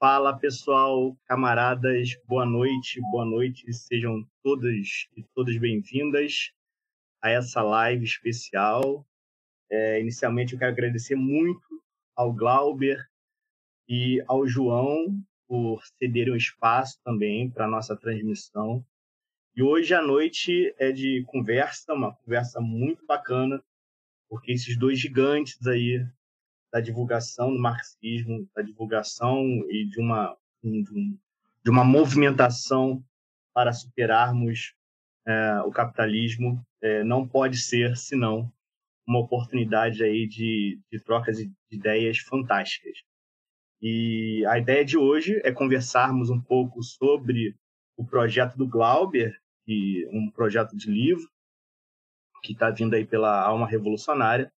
Fala pessoal, camaradas, boa noite, boa noite, sejam todas e todas bem-vindas a essa live especial. É, inicialmente eu quero agradecer muito ao Glauber e ao João por cederem um espaço também para a nossa transmissão. E hoje à noite é de conversa, uma conversa muito bacana, porque esses dois gigantes aí da divulgação do marxismo, da divulgação e de uma, de uma movimentação para superarmos é, o capitalismo é, não pode ser senão uma oportunidade aí de, de trocas de ideias fantásticas. E a ideia de hoje é conversarmos um pouco sobre o projeto do Glauber, que um projeto de livro que está vindo aí pela Alma Revolucionária,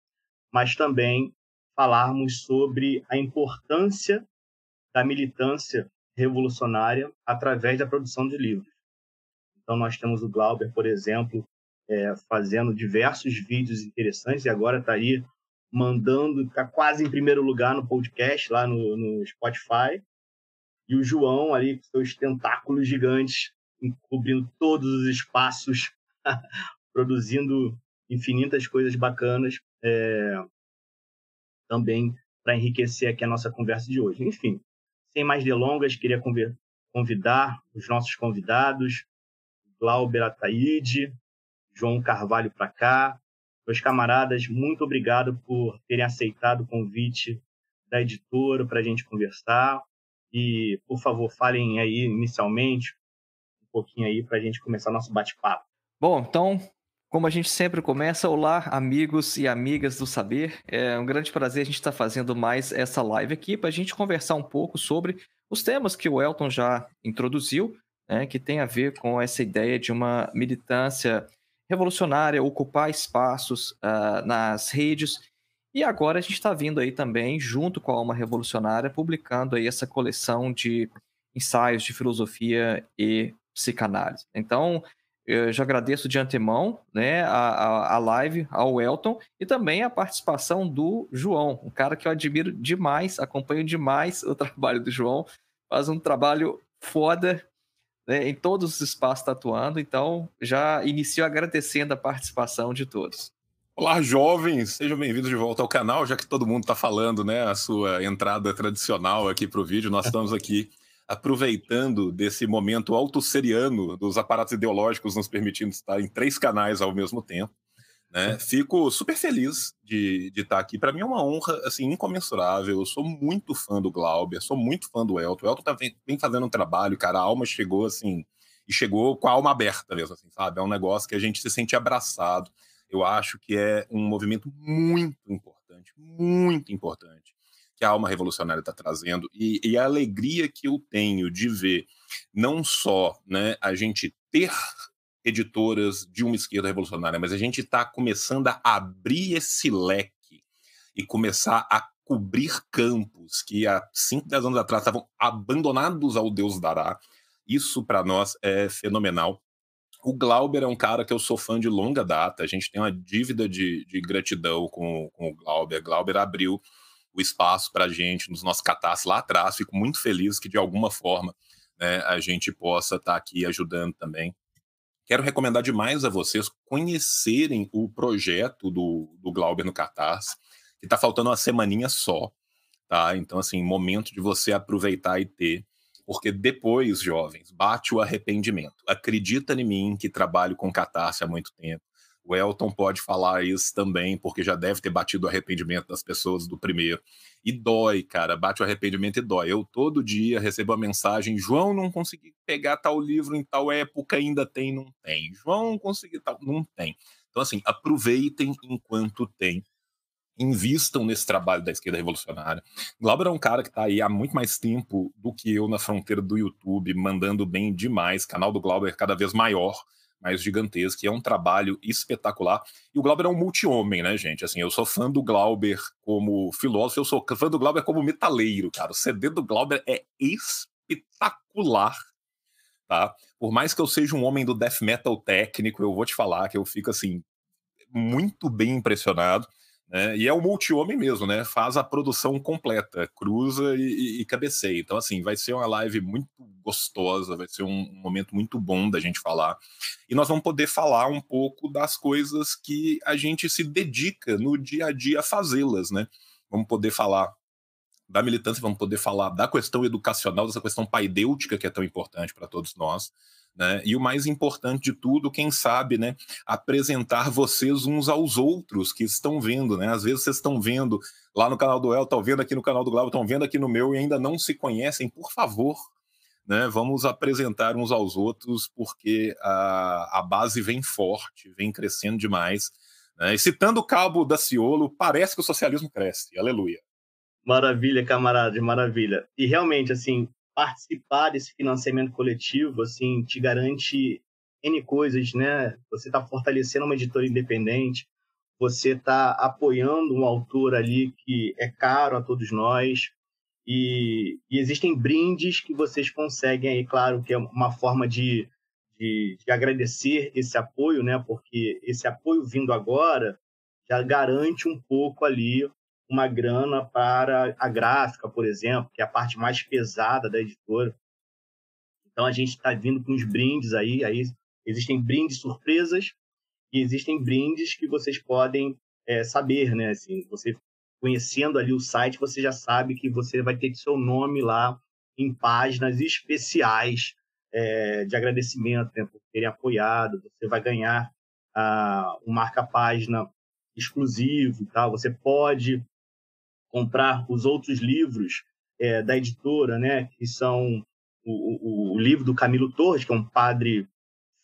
mas também falarmos sobre a importância da militância revolucionária através da produção de livros. Então, nós temos o Glauber, por exemplo, é, fazendo diversos vídeos interessantes e agora está aí mandando, está quase em primeiro lugar no podcast, lá no, no Spotify. E o João ali com seus tentáculos gigantes, cobrindo todos os espaços, produzindo infinitas coisas bacanas. É, também para enriquecer aqui a nossa conversa de hoje. Enfim, sem mais delongas, queria convidar os nossos convidados, Glauber Ataíde, João Carvalho para cá. Meus camaradas, muito obrigado por terem aceitado o convite da editora para a gente conversar. E, por favor, falem aí inicialmente um pouquinho aí para a gente começar nosso bate-papo. Bom, então como a gente sempre começa, olá, amigos e amigas do saber. É um grande prazer a gente estar tá fazendo mais essa live aqui para a gente conversar um pouco sobre os temas que o Elton já introduziu, né, que tem a ver com essa ideia de uma militância revolucionária, ocupar espaços uh, nas redes. E agora a gente está vindo aí também, junto com a Alma Revolucionária, publicando aí essa coleção de ensaios de filosofia e psicanálise. Então, eu já agradeço de antemão né, a, a, a, live, ao Elton e também a participação do João, um cara que eu admiro demais, acompanho demais o trabalho do João, faz um trabalho foda né, em todos os espaços tatuando, então já inicio agradecendo a participação de todos. Olá, jovens, sejam bem-vindos de volta ao canal, já que todo mundo está falando né, a sua entrada tradicional aqui para o vídeo, nós estamos aqui aproveitando desse momento autosseriano dos aparatos ideológicos nos permitindo estar em três canais ao mesmo tempo. Né? Fico super feliz de, de estar aqui. Para mim é uma honra assim incomensurável. Eu sou muito fã do Glauber, sou muito fã do Elton. O Elton tá, vem, vem fazendo um trabalho, cara. A alma chegou assim e chegou com a alma aberta mesmo, assim, sabe? É um negócio que a gente se sente abraçado. Eu acho que é um movimento muito importante, muito importante que a alma revolucionária está trazendo e, e, a alegria que eu tenho de ver não só né, a gente ter editoras de uma esquerda revolucionária, mas a gente está começando a abrir esse leque e começar a cobrir campos que há 5, 10 anos atrás estavam abandonados ao Deus dará. Isso para nós é fenomenal. O Glauber é um cara que eu sou fã de longa data. A gente tem uma dívida de, de gratidão com, com o Glauber. Glauber abriu o espaço para a gente nos nossos catástrofe lá atrás. Fico muito feliz que, de alguma forma, né, a gente possa estar tá aqui ajudando também. Quero recomendar demais a vocês conhecerem o projeto do, do Glauber no Catarse, que está faltando uma semaninha só, tá? Então, assim, momento de você aproveitar e ter, porque depois, jovens, bate o arrependimento. Acredita em mim que trabalho com Catarse há muito tempo. O Elton pode falar isso também, porque já deve ter batido o arrependimento das pessoas do primeiro. E dói, cara, bate o arrependimento e dói. Eu todo dia recebo a mensagem: João, não consegui pegar tal livro em tal época, ainda tem, não tem. João, não consegui tal, não tem. Então, assim, aproveitem enquanto tem. Invistam nesse trabalho da esquerda revolucionária. Glauber é um cara que está aí há muito mais tempo do que eu na fronteira do YouTube, mandando bem demais. Canal do Glauber é cada vez maior mais gigantesca, e é um trabalho espetacular. E o Glauber é um multi-homem, né, gente? Assim, eu sou fã do Glauber como filósofo, eu sou fã do Glauber como metaleiro, cara. O CD do Glauber é espetacular, tá? Por mais que eu seja um homem do death metal técnico, eu vou te falar que eu fico, assim, muito bem impressionado. Né? E é o multi-homem mesmo, né? Faz a produção completa, cruza e, e, cabeceia. Então, assim, vai ser uma live muito gostosa, vai ser um momento muito bom da gente falar. E nós vamos poder falar um pouco das coisas que a gente se dedica no dia a dia a fazê-las, né? Vamos poder falar da militância, vamos poder falar da questão educacional, dessa questão paidêutica que é tão importante para todos nós. Né? E o mais importante de tudo, quem sabe, né, apresentar vocês uns aos outros que estão vendo, né? Às vezes vocês estão vendo lá no canal do El, estão vendo aqui no canal do Glauber, estão vendo aqui no meu e ainda não se conhecem, por favor, né? Vamos apresentar uns aos outros porque a, a base vem forte, vem crescendo demais. Né? E citando o cabo da Ciolo, parece que o socialismo cresce. Aleluia. Maravilha, camaradas, maravilha. E realmente, assim, participar desse financiamento coletivo, assim, te garante N coisas, né? Você está fortalecendo uma editora independente, você está apoiando um autor ali que é caro a todos nós, e, e, existem brindes que vocês conseguem aí, claro, que é uma forma de, de, de agradecer esse apoio, né? Porque esse apoio vindo agora já garante um pouco ali uma grana para a gráfica, por exemplo, que é a parte mais pesada da editora. Então a gente está vindo com os brindes aí, aí existem brindes surpresas e existem brindes que vocês podem é, saber, né? Assim, você conhecendo ali o site, você já sabe que você vai ter seu nome lá em páginas especiais é, de agradecimento né, por terem apoiado. Você vai ganhar ah, um marca-página exclusivo, tá? Você pode comprar os outros livros é, da editora, né, que são o, o, o, livro do Camilo Torres, que é um padre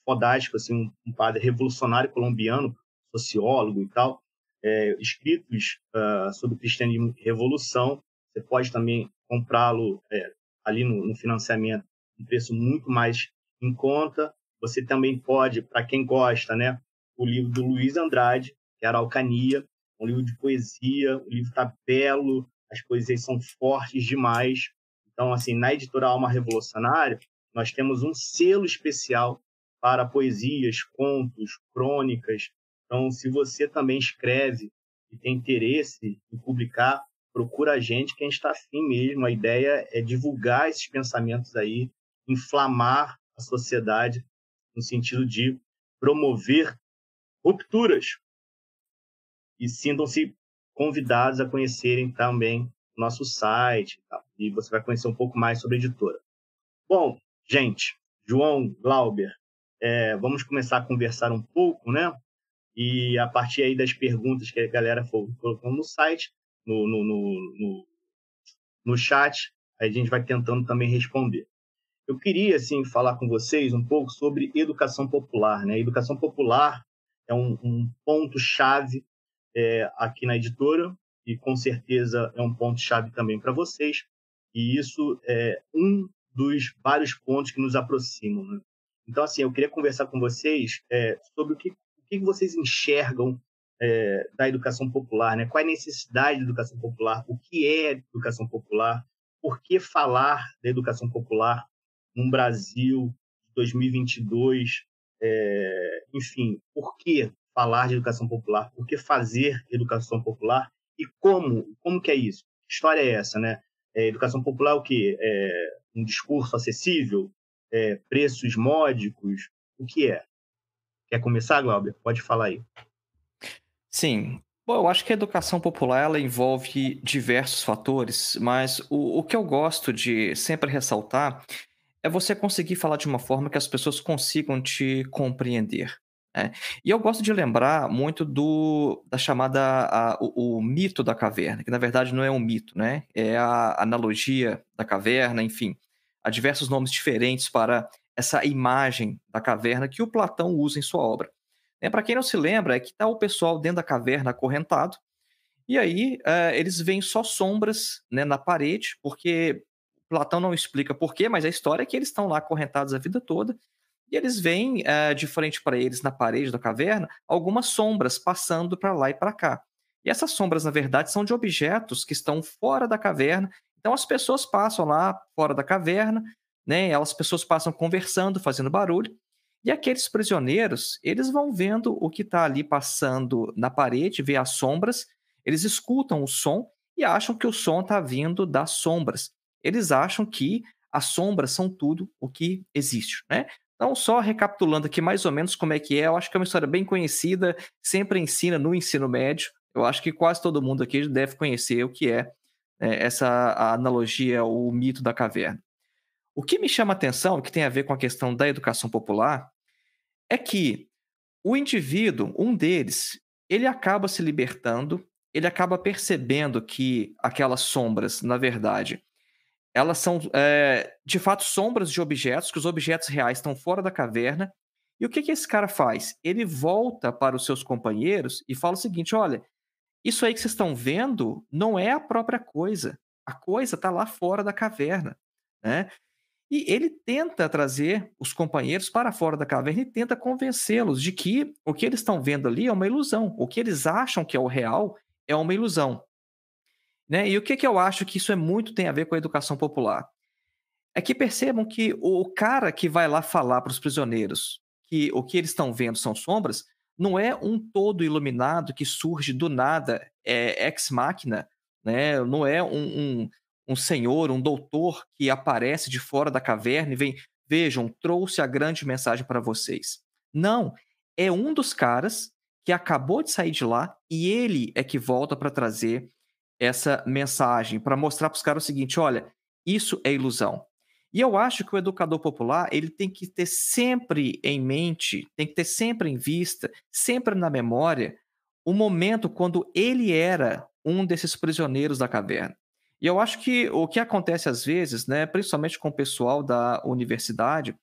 fodástico, assim, um, um padre revolucionário colombiano, sociólogo e tal, é, escritos uh, sobre cristianismo e revolução. Você pode também comprá-lo é, ali no, no financiamento um preço muito mais em conta. Você também pode, para quem gosta, né, o livro do Luiz Andrade, que era Alcania, um livro de poesia, o livro está belo, as poesias são fortes demais. Então, assim, na editora Alma Revolucionária, nós temos um selo especial para poesias, contos, crônicas. Então, se você também escreve e tem interesse em publicar, procura a gente, que a gente está afim mesmo. A ideia é divulgar esses pensamentos aí, inflamar a sociedade no sentido de promover rupturas, e sintam-se convidados a conhecerem também nosso site tá? e você vai conhecer um pouco mais sobre a editora. Bom, gente, João, Glauber, é, vamos começar a conversar um pouco, né? E a partir aí das perguntas que a galera for colocando no site, no, no, no, no, chat, a gente vai tentando também responder. Eu queria, assim, falar com vocês um pouco sobre educação popular, né? Educação popular é um, um ponto-chave é, aqui na editora e com certeza é um ponto chave também para vocês. E isso é um dos vários pontos que nos aproximam. Né? Então, assim, eu queria conversar com vocês é, sobre o que, o que vocês enxergam é, da educação popular, né? Qual é a necessidade da educação popular? O que é educação popular? Por que falar da educação popular num Brasil de 2022? É, enfim, por que falar de educação popular, por que fazer educação popular e como, como que é isso? Que história é essa, né? É, educação popular é o quê? É um discurso acessível? É, preços módicos? O que é? Quer começar, Glauber? Pode falar aí. Sim. Bom, eu acho que a educação popular ela envolve diversos fatores, mas o, o que eu gosto de sempre ressaltar é você conseguir falar de uma forma que as pessoas consigam te compreender. É. E eu gosto de lembrar muito do da chamada a, o, o, mito da caverna, que na verdade não é um mito, né? É a analogia da caverna, enfim, há diversos nomes diferentes para essa imagem da caverna que o Platão usa em sua obra. É, para quem não se lembra, é que está o pessoal dentro da caverna acorrentado, e aí é, eles veem só sombras né, na parede, porque Platão não explica porquê, mas a história é que eles estão lá acorrentados a vida toda, e eles veem uh, de frente para eles, na parede da caverna, algumas sombras passando para lá e para cá. E essas sombras, na verdade, são de objetos que estão fora da caverna. Então as pessoas passam lá fora da caverna, né? Elas pessoas passam conversando, fazendo barulho. E aqueles prisioneiros, eles vão vendo o que está ali passando na parede, vê as sombras, Eles escutam o som e acham que o som está vindo das sombras. Eles acham que as sombras são tudo o que existe, né? Então, só recapitulando aqui mais ou menos como é que é, eu acho que é uma história bem conhecida, sempre ensina no ensino médio. Eu acho que quase todo mundo aqui deve conhecer o que é, é essa analogia, o mito da caverna. O que me chama a atenção, que tem a ver com a questão da educação popular, é que o indivíduo, um deles, ele acaba se libertando, ele acaba percebendo que aquelas sombras, na verdade, elas são é, de fato sombras de objetos, que os objetos reais estão fora da caverna. E o que, que esse cara faz? Ele volta para os seus companheiros e fala o seguinte: olha, isso aí que vocês estão vendo não é a própria coisa. A coisa está lá fora da caverna. Né? E ele tenta trazer os companheiros para fora da caverna e tenta convencê-los de que o que eles estão vendo ali é uma ilusão. O que eles acham que é o real é uma ilusão. Né? E o que, que eu acho que isso é muito tem a ver com a educação popular? É que percebam que o cara que vai lá falar para os prisioneiros que o que eles estão vendo são sombras, não é um todo iluminado que surge do nada, é ex machina, né? não é um, um, um senhor, um doutor que aparece de fora da caverna e vem, vejam, trouxe a grande mensagem para vocês. Não, é um dos caras que acabou de sair de lá e ele é que volta para trazer essa mensagem para mostrar para os caras o seguinte: olha, isso é ilusão. E eu acho que o educador popular ele tem que ter sempre em mente, tem que ter sempre em vista, sempre na memória, o momento quando ele era um desses prisioneiros da caverna. E eu acho que o que acontece às vezes, né, principalmente com o pessoal da universidade,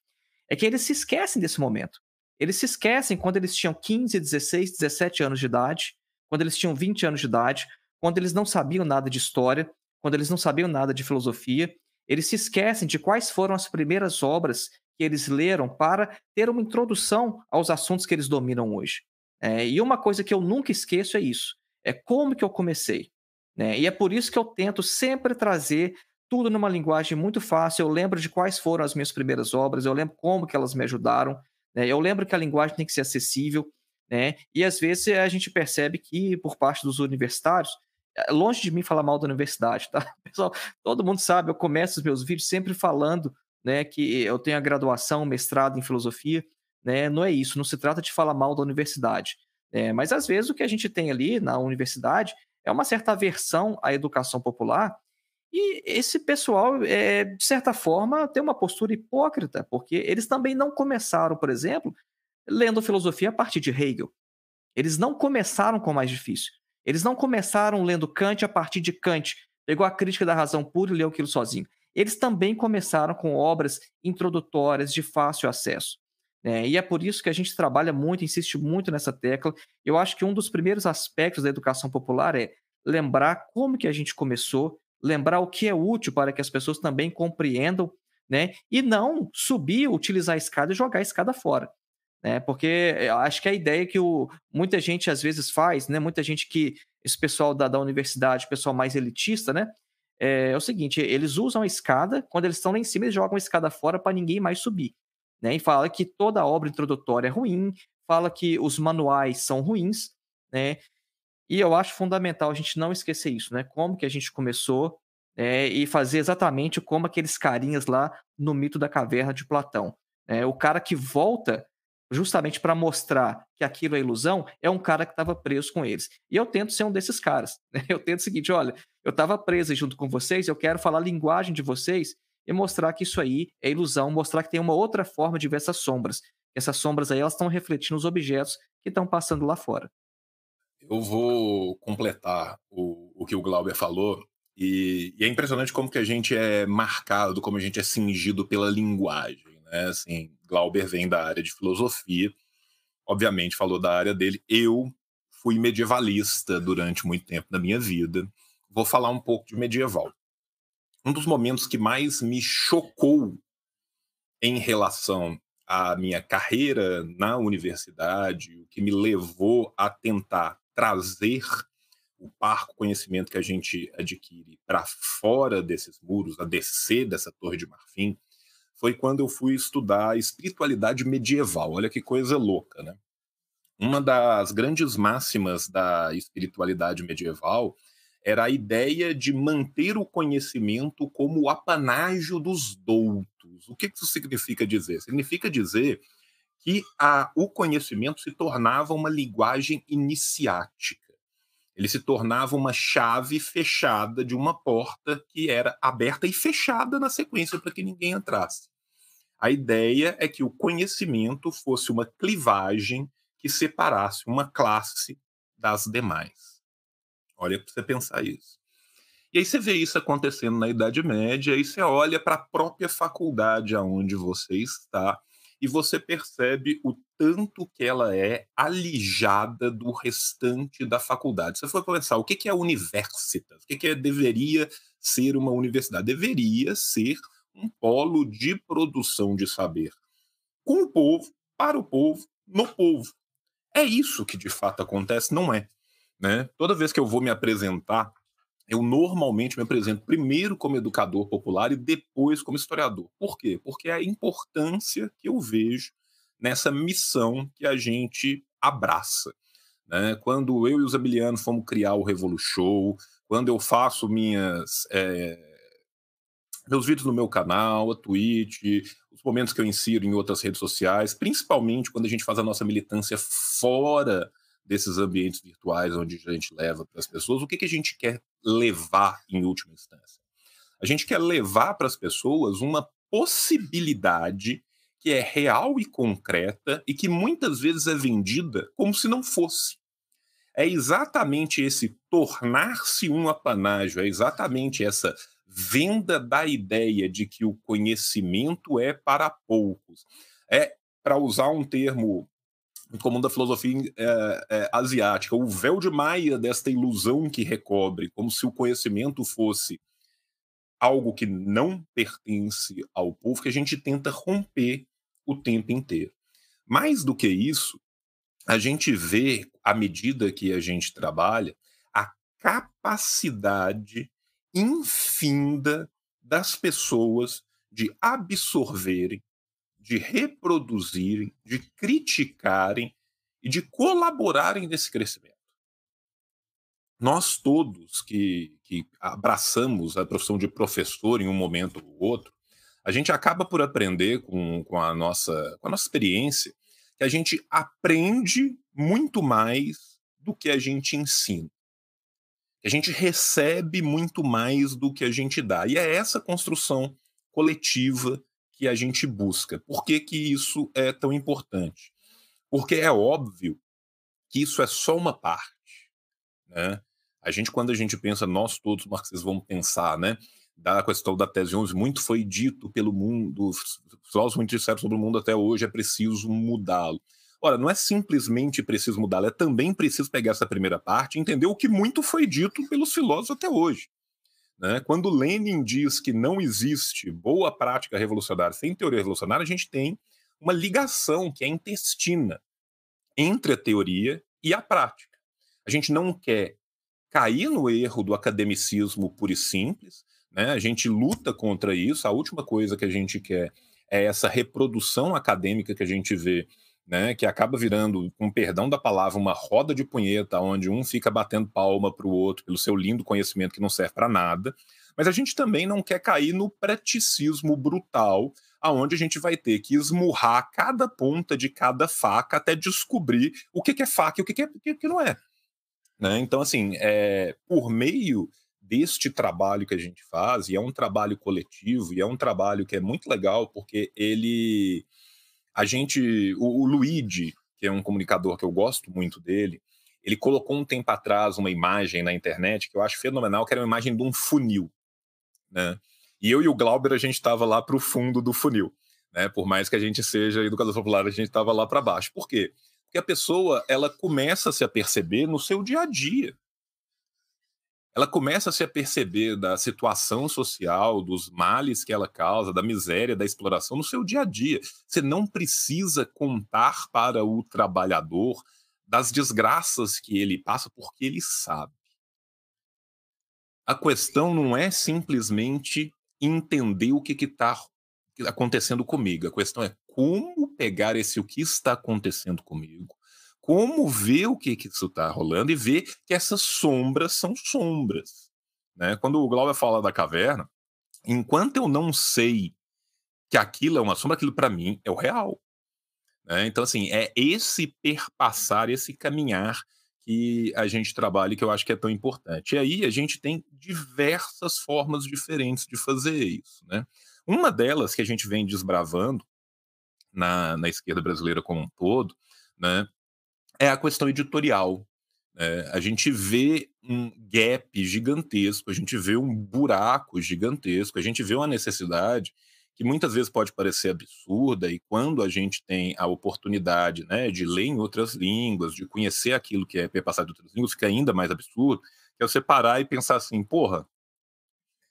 é que eles se esquecem desse momento. Eles se esquecem quando eles tinham 15, 16, 17 anos de idade, quando eles tinham 20 anos de idade, quando eles não sabiam nada de história, quando eles não sabiam nada de filosofia, eles se esquecem de quais foram as primeiras obras que eles leram para ter uma introdução aos assuntos que eles dominam hoje. É, e uma coisa que eu nunca esqueço é isso: é como que eu comecei. Né? E é por isso que eu tento sempre trazer tudo numa linguagem muito fácil. Eu lembro de quais foram as minhas primeiras obras, eu lembro como que elas me ajudaram. Né? Eu lembro que a linguagem tem que ser acessível. Né? E às vezes a gente percebe que, por parte dos universitários, longe de mim falar mal da universidade, tá? Pessoal, todo mundo sabe, eu começo os meus vídeos sempre falando, né, que eu tenho a graduação, mestrado em filosofia, né? Não é isso, não se trata de falar mal da universidade. Né? Mas às vezes o que a gente tem ali na universidade é uma certa aversão à educação popular, e esse pessoal, é, de certa forma, tem uma postura hipócrita, porque eles também não começaram, por exemplo, lendo filosofia a partir de Hegel. Eles não começaram com o mais difícil. Eles não começaram lendo Kant a partir de Kant, pegou a crítica da razão pura e leu aquilo sozinho. Eles também começaram com obras introdutórias de fácil acesso. Né? E é por isso que a gente trabalha muito, insiste muito nessa tecla. Eu acho que um dos primeiros aspectos da educação popular é lembrar como que a gente começou, lembrar o que é útil para que as pessoas também compreendam, né? E não subir, utilizar a escada e jogar a escada fora né? Porque eu acho que a ideia que o, muita gente às vezes faz, né? Muita gente que esse pessoal da, da universidade, pessoal mais elitista, né? É, é, o seguinte, eles usam a escada, quando eles estão lá em cima, eles jogam a escada fora para ninguém mais subir, né? E fala que toda a obra introdutória é ruim, fala que os manuais são ruins, né? E eu acho fundamental a gente não esquecer isso, né? Como que a gente começou é, e fazer exatamente como aqueles carinhas lá no mito da caverna de Platão. É, o cara que volta justamente para mostrar que aquilo é ilusão, é um cara que estava preso com eles. E eu tento ser um desses caras. Né? Eu tento o seguinte: olha, eu estava preso junto com vocês, eu quero falar a linguagem de vocês e mostrar que isso aí é ilusão, mostrar que tem uma outra forma de ver essas sombras. Essas sombras aí, elas estão refletindo os objetos que estão passando lá fora. Eu vou completar o, o que o Glauber falou, e, e, é impressionante como que a gente é marcado, como a gente é cingido pela linguagem, né? Assim, Glauber vem da área de filosofia, obviamente falou da área dele. Eu fui medievalista durante muito tempo da minha vida. Vou falar um pouco de medieval. Um dos momentos que mais me chocou em relação à minha carreira na universidade, o que me levou a tentar trazer o parco conhecimento que a gente adquire para fora desses muros, a descer dessa torre de marfim, foi quando eu fui estudar espiritualidade medieval. Olha que coisa louca, né? uma das grandes máximas da espiritualidade medieval era a ideia de manter o conhecimento como o apanágio dos doutos. O que isso significa dizer? Significa dizer que a, o conhecimento se tornava uma linguagem iniciática. Ele se tornava uma chave fechada de uma porta que era aberta e fechada na sequência para que ninguém entrasse. A ideia é que o conhecimento fosse uma clivagem que separasse uma classe das demais. Olha para você pensar isso. E aí você vê isso acontecendo na Idade Média, e você olha para a própria faculdade aonde você está, e você percebe o tanto que ela é alijada do restante da faculdade. Você for pensar, o que é universitas? O que, é, deveria ser uma universidade? Deveria ser um polo de produção de saber com o povo, para o povo, no povo. É isso que de fato acontece, não é? Né? Toda vez que eu vou me apresentar, eu normalmente me apresento primeiro como educador popular e depois como historiador. Por quê? Porque é a importância que eu vejo nessa missão que a gente abraça. Né? Quando eu e os Abilianos fomos criar o Revolu Show, quando eu faço minhas. É meus vídeos no meu canal, a Twitch, os momentos que eu insiro em outras redes sociais, principalmente quando a gente faz a nossa militância fora desses ambientes virtuais onde a gente leva para as pessoas, o que, que a gente quer levar em última instância? A gente quer levar para as pessoas uma possibilidade que é real e concreta e que muitas vezes é vendida como se não fosse. É exatamente esse tornar-se um apanágio, é exatamente essa venda da ideia de que o conhecimento é para poucos. É, para usar um termo comum da filosofia é, é, asiática, o véu de Maia desta ilusão que recobre, como se o conhecimento fosse algo que não pertence ao povo, que a gente tenta romper o tempo inteiro. Mais do que isso, a gente vê, à medida que a gente trabalha, a capacidade infinda das pessoas de absorverem, de reproduzirem, de criticarem e de colaborarem nesse crescimento. Nós todos que, que abraçamos a profissão de professor em um momento ou outro, a gente acaba por aprender com, com, a, nossa, com a nossa experiência que a gente aprende muito mais do que a gente ensina a gente recebe muito mais do que a gente dá. E é essa construção coletiva que a gente busca. Por que, que isso é tão importante? Porque é óbvio que isso é só uma parte. Né? A gente, quando a gente pensa, nós todos marxistas vamos pensar, né? Da questão da tese 11, muito foi dito pelo mundo, os filósofos muito disseram sobre o mundo até hoje, é preciso mudá-lo. Ora, não é simplesmente preciso mudá-la, é também preciso pegar essa primeira parte e entender o que muito foi dito pelos filósofos até hoje. Né? Quando Lenin diz que não existe boa prática revolucionária sem teoria revolucionária, a gente tem uma ligação que é intestina entre a teoria e a prática. A gente não quer cair no erro do academicismo puro e simples, né? a gente luta contra isso. A última coisa que a gente quer é essa reprodução acadêmica que a gente vê né, que acaba virando, com perdão da palavra, uma roda de punheta, onde um fica batendo palma para o outro pelo seu lindo conhecimento que não serve para nada. Mas a gente também não quer cair no praticismo brutal, aonde a gente vai ter que esmurrar cada ponta de cada faca até descobrir o que, é faca e o que, é, o que, não é. Né? Então, assim, é, por meio deste trabalho que a gente faz, e é um trabalho coletivo, e é um trabalho que é muito legal, porque ele a gente, o, o Luigi, que é um comunicador que eu gosto muito dele, ele colocou um tempo atrás uma imagem na internet que eu acho fenomenal, que era uma imagem de um funil, né? E eu e o Glauber a gente estava lá para o fundo do funil, né? Por mais que a gente seja educador popular, a gente estava lá para baixo. Por quê? Porque a pessoa ela começa a se aperceber no seu dia a dia ela começa a se aperceber da situação social, dos males que ela causa, da miséria, da exploração no seu dia a dia. Você não precisa contar para o trabalhador das desgraças que ele passa, porque ele sabe. A questão não é simplesmente entender o que está acontecendo comigo. A questão é como pegar esse o que está acontecendo comigo, como ver o que, que isso está rolando e ver que essas sombras são sombras. Né? Quando o Glauber fala da caverna, enquanto eu não sei que aquilo é uma sombra, aquilo para mim é o real. Né? Então, assim, é esse perpassar, esse caminhar que a gente trabalha e que eu acho que é tão importante. E aí a gente tem diversas formas diferentes de fazer isso. Né? Uma delas que a gente vem desbravando na, na esquerda brasileira como um todo, né, é a questão editorial. É, a gente vê um gap gigantesco, a gente vê um buraco gigantesco, a gente vê uma necessidade que muitas vezes pode parecer absurda, e quando a gente tem a oportunidade né, de ler em outras línguas, de conhecer aquilo que é perpassado em outras línguas, fica ainda mais absurdo, que é você parar e pensar assim, porra,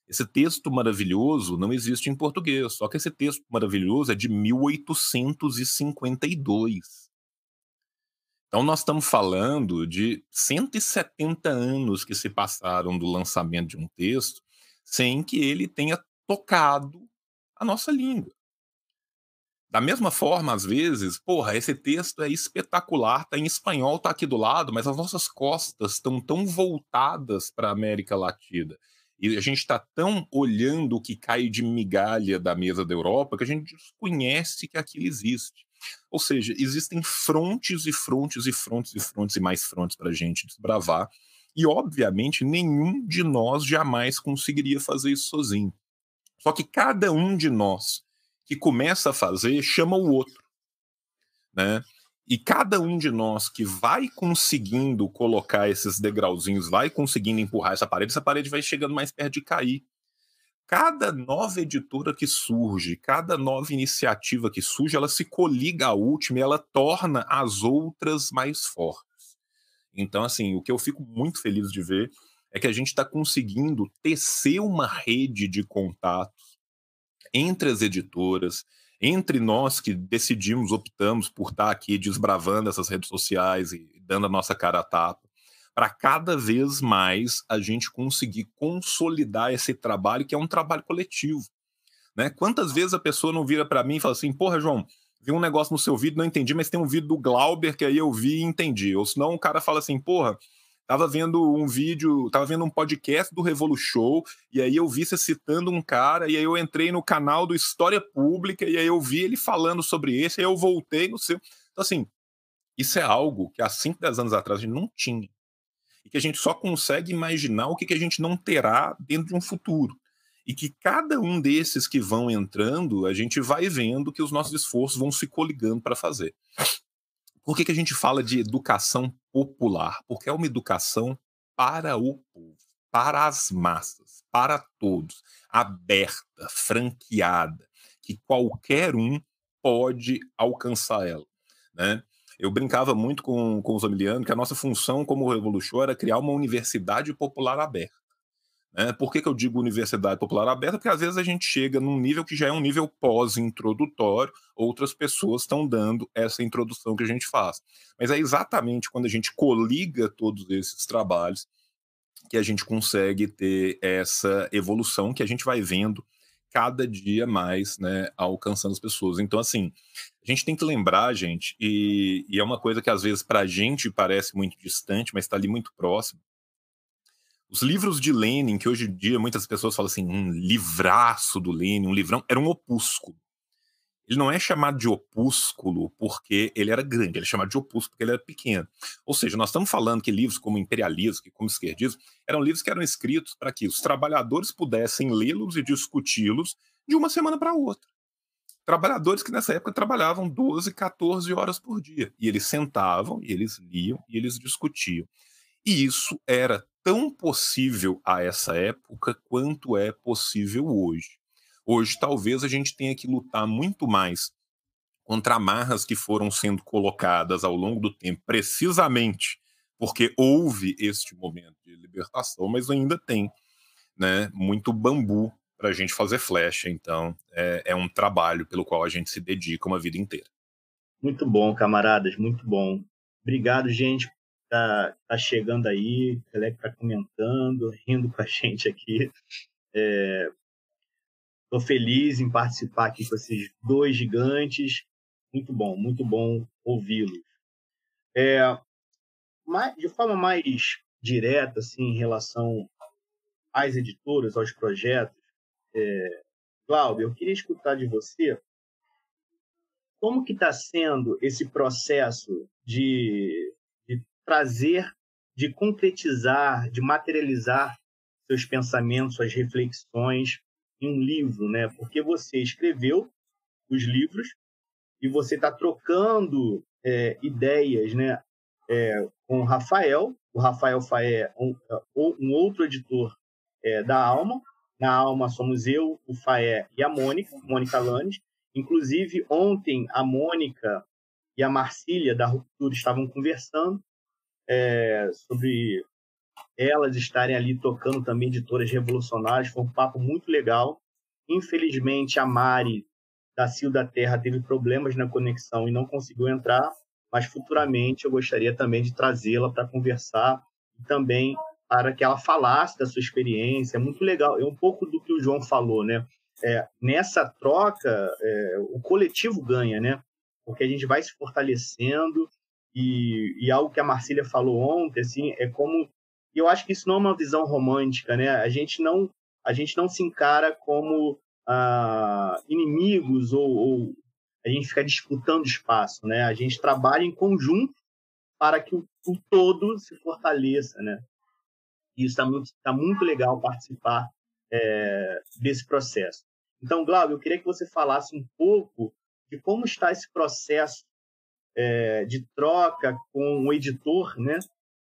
esse texto maravilhoso não existe em português, só que esse texto maravilhoso é de 1852. Então, nós estamos falando de 170 anos que se passaram do lançamento de um texto sem que ele tenha tocado a nossa língua. Da mesma forma, às vezes, porra, esse texto é espetacular, tá em espanhol, tá aqui do lado, mas as nossas costas estão tão voltadas para a América Latina. E a gente está tão olhando o que cai de migalha da mesa da Europa que a gente desconhece que aquilo existe. Ou seja, existem frontes e frontes e frontes e frontes e mais frontes para a gente desbravar. E, obviamente, nenhum de nós jamais conseguiria fazer isso sozinho. Só que cada um de nós que começa a fazer chama o outro. Né? E cada um de nós que vai conseguindo colocar esses degrauzinhos, vai conseguindo empurrar essa parede, essa parede vai chegando mais perto de cair cada nova editora que surge, cada nova iniciativa que surge, ela se coliga à última e ela torna as outras mais fortes. Então, assim, o que eu fico muito feliz de ver é que a gente está conseguindo tecer uma rede de contatos entre as editoras, entre nós que decidimos, optamos por estar tá aqui desbravando essas redes sociais e dando a nossa cara a tapa para cada vez mais a gente conseguir consolidar esse trabalho, que é um trabalho coletivo. Né? Quantas vezes a pessoa não vira para mim e fala assim: Porra, João, vi um negócio no seu vídeo, não entendi, mas tem um vídeo do Glauber que aí eu vi e entendi. Ou senão o cara fala assim: Porra, tava vendo um vídeo, tava vendo um podcast do Revolu Show, e aí eu vi você citando um cara, e aí eu entrei no canal do História Pública, e aí eu vi ele falando sobre esse, e aí eu voltei no seu. Então, assim, isso é algo que há 5, 10 anos atrás a gente não tinha e que a gente só consegue imaginar o que, que a gente não terá dentro de um futuro. E que cada um desses que vão entrando, a gente vai vendo que os nossos esforços vão se coligando para fazer. Por que, que a gente fala de educação popular? Porque é uma educação para o povo, para as massas, para todos, aberta, franqueada, que qualquer um pode alcançar ela. Né? Eu brincava muito com, com os amilianos que a nossa função como Revolution era criar uma universidade popular aberta. Né? Por que, que eu digo universidade popular aberta? Porque às vezes a gente chega num nível que já é um nível pós-introdutório, outras pessoas estão dando essa introdução que a gente faz. Mas é exatamente quando a gente coliga todos esses trabalhos que a gente consegue ter essa evolução que a gente vai vendo cada dia mais, né, alcançando as pessoas. Então, assim, a gente tem que lembrar, gente, e, e é uma coisa que às vezes para a gente parece muito distante, mas está ali muito próximo. Os livros de Lenin, que hoje em dia muitas pessoas falam assim, um livraço do Lenin, um livrão, era um opúsculo. Ele não é chamado de opúsculo porque ele era grande, ele é chamado de opúsculo porque ele era pequeno. Ou seja, nós estamos falando que livros como imperialismo, como esquerdismo, eram livros que eram escritos para que os trabalhadores pudessem lê-los e discuti-los de uma semana para outra. Trabalhadores que nessa época trabalhavam 12, 14 horas por dia. E eles sentavam, e eles liam, e eles discutiam. E isso era tão possível a essa época quanto é possível hoje. Hoje, talvez a gente tenha que lutar muito mais contra amarras que foram sendo colocadas ao longo do tempo, precisamente porque houve este momento de libertação, mas ainda tem né, muito bambu para a gente fazer flecha. Então, é, é, um trabalho pelo qual a gente se dedica uma vida inteira. Muito bom, camaradas, muito bom. Obrigado, gente, tá, tá chegando aí, o Teleco tá comentando, rindo com a gente aqui. É, Estou feliz em participar aqui com esses dois gigantes. Muito bom, muito bom ouvi-los. É, de forma mais direta, assim, em relação às editoras, aos projetos, é, Cláudio, eu queria escutar de você como que está sendo esse processo de, de trazer, de concretizar, de materializar seus pensamentos, suas reflexões em um livro, né? Porque você escreveu os livros e você está trocando é, ideias, né? É, com o Rafael, o Rafael Faé, um, um outro editor é, da Alma. Na Alma somos eu, o Faé e a Mônica, Mônica Lanes. Inclusive, ontem a Mônica e a Marcília da Ruptura estavam conversando é, sobre elas estarem ali tocando também editoras revolucionárias. Foi um papo muito legal. Infelizmente, a Mari da Cio da Terra teve problemas na conexão e não conseguiu entrar, mas futuramente eu gostaria também de trazê-la para conversar e também para que ela falasse da sua experiência. É muito legal. É um pouco do que o João falou, né? É, nessa troca, é, o coletivo ganha, né? Porque a gente vai se fortalecendo e, e algo que a Marcília falou ontem, assim, é como eu acho que isso não é uma visão romântica, né? A gente não, a gente não se encara como ah, inimigos ou, ou, a gente fica disputando espaço, né? A gente trabalha em conjunto para que o, o todo se fortaleça, né? E está muito, tá muito legal participar é, desse processo. Então, Glaucio, eu queria que você falasse um pouco de como está esse processo é, de troca com o editor, né?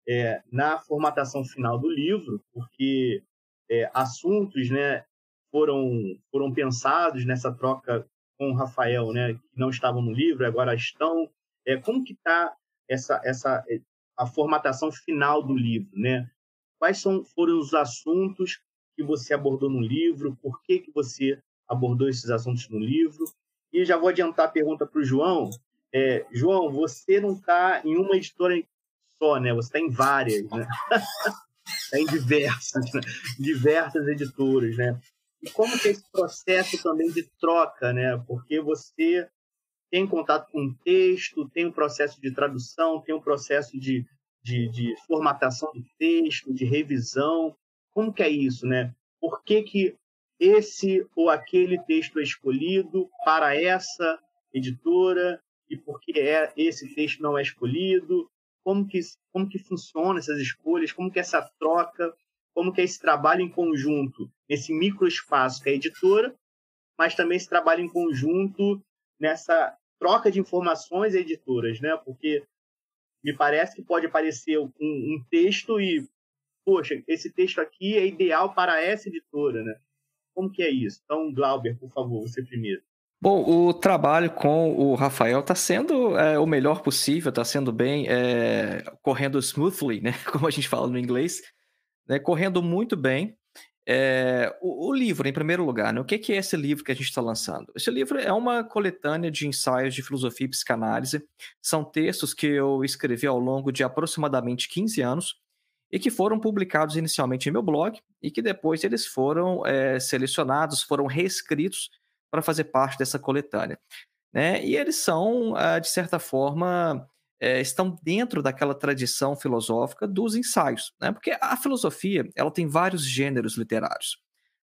é, na formatação final do livro, porque é, assuntos né, foram, foram pensados nessa troca com o Rafael, né, que não estavam no livro, agora estão. É, como que está essa, essa, é, a formatação final do livro? Né? Quais são, foram os assuntos que você abordou no livro? Por que, que você abordou esses assuntos no livro? E já vou adiantar a pergunta para o João. É, João, você não está em uma editora só, né? Você está em várias, né? Está em diversas, né? diversas editoras, né? E como que é esse processo também de troca, né? Porque você tem contato com o texto, tem um processo de tradução, tem um processo de, de, de, formatação do texto, de revisão. Como que é isso, né? Por que, que esse ou aquele texto é escolhido para essa editora e por que é, esse texto não é escolhido? como que, como que funciona essas escolhas, como que essa troca, como que é esse trabalho em conjunto nesse microespaço que é a editora, mas também esse trabalho em conjunto nessa troca de informações editoras, né? Porque me parece que pode aparecer um, um texto e, poxa, esse texto aqui é ideal para essa editora, né? Como que é isso? Então, Glauber, por favor, você primeiro. Bom, o trabalho com o Rafael está sendo é, o melhor possível, está sendo bem, é, correndo smoothly, né? Como a gente fala no inglês, né? correndo muito bem. É, o, o, livro, em primeiro lugar, né? o que, que é esse livro que a gente está lançando? Esse livro é uma coletânea de ensaios de filosofia e psicanálise. São textos que eu escrevi ao longo de aproximadamente 15 anos e que foram publicados inicialmente em meu blog e que depois eles foram é, selecionados, foram reescritos para fazer parte dessa coletânea. Né? E eles são, ah, de certa forma, é, estão dentro daquela tradição filosófica dos ensaios, né? porque a filosofia ela tem vários gêneros literários.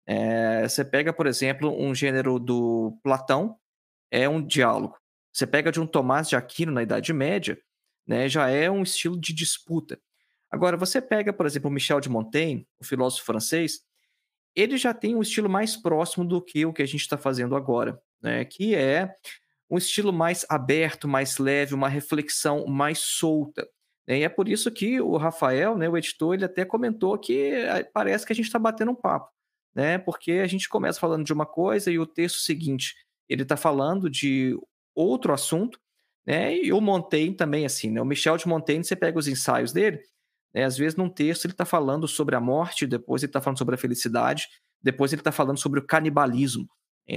É, você pega, por exemplo, um gênero do Platão, é um diálogo. Você pega de um Tomás de Aquino na Idade Média, né, já é um estilo de disputa. Agora, você pega, por exemplo, Michel de Montaigne, o filósofo francês, ele já tem um estilo mais próximo do que o que a gente está fazendo agora, né? que é um estilo mais aberto, mais leve, uma reflexão mais solta. Né? E é por isso que o Rafael, né, o editor, ele até comentou que eh, parece que a gente está batendo um papo, né? porque a gente começa falando de uma coisa e o texto seguinte ele está falando de outro assunto, né? E o Montaigne também, assim, né? O Michel de Montaigne, você pega os ensaios dele, né? Às vezes, num texto, ele está falando sobre a morte, depois ele está falando sobre a felicidade, depois ele está falando sobre o canibalismo.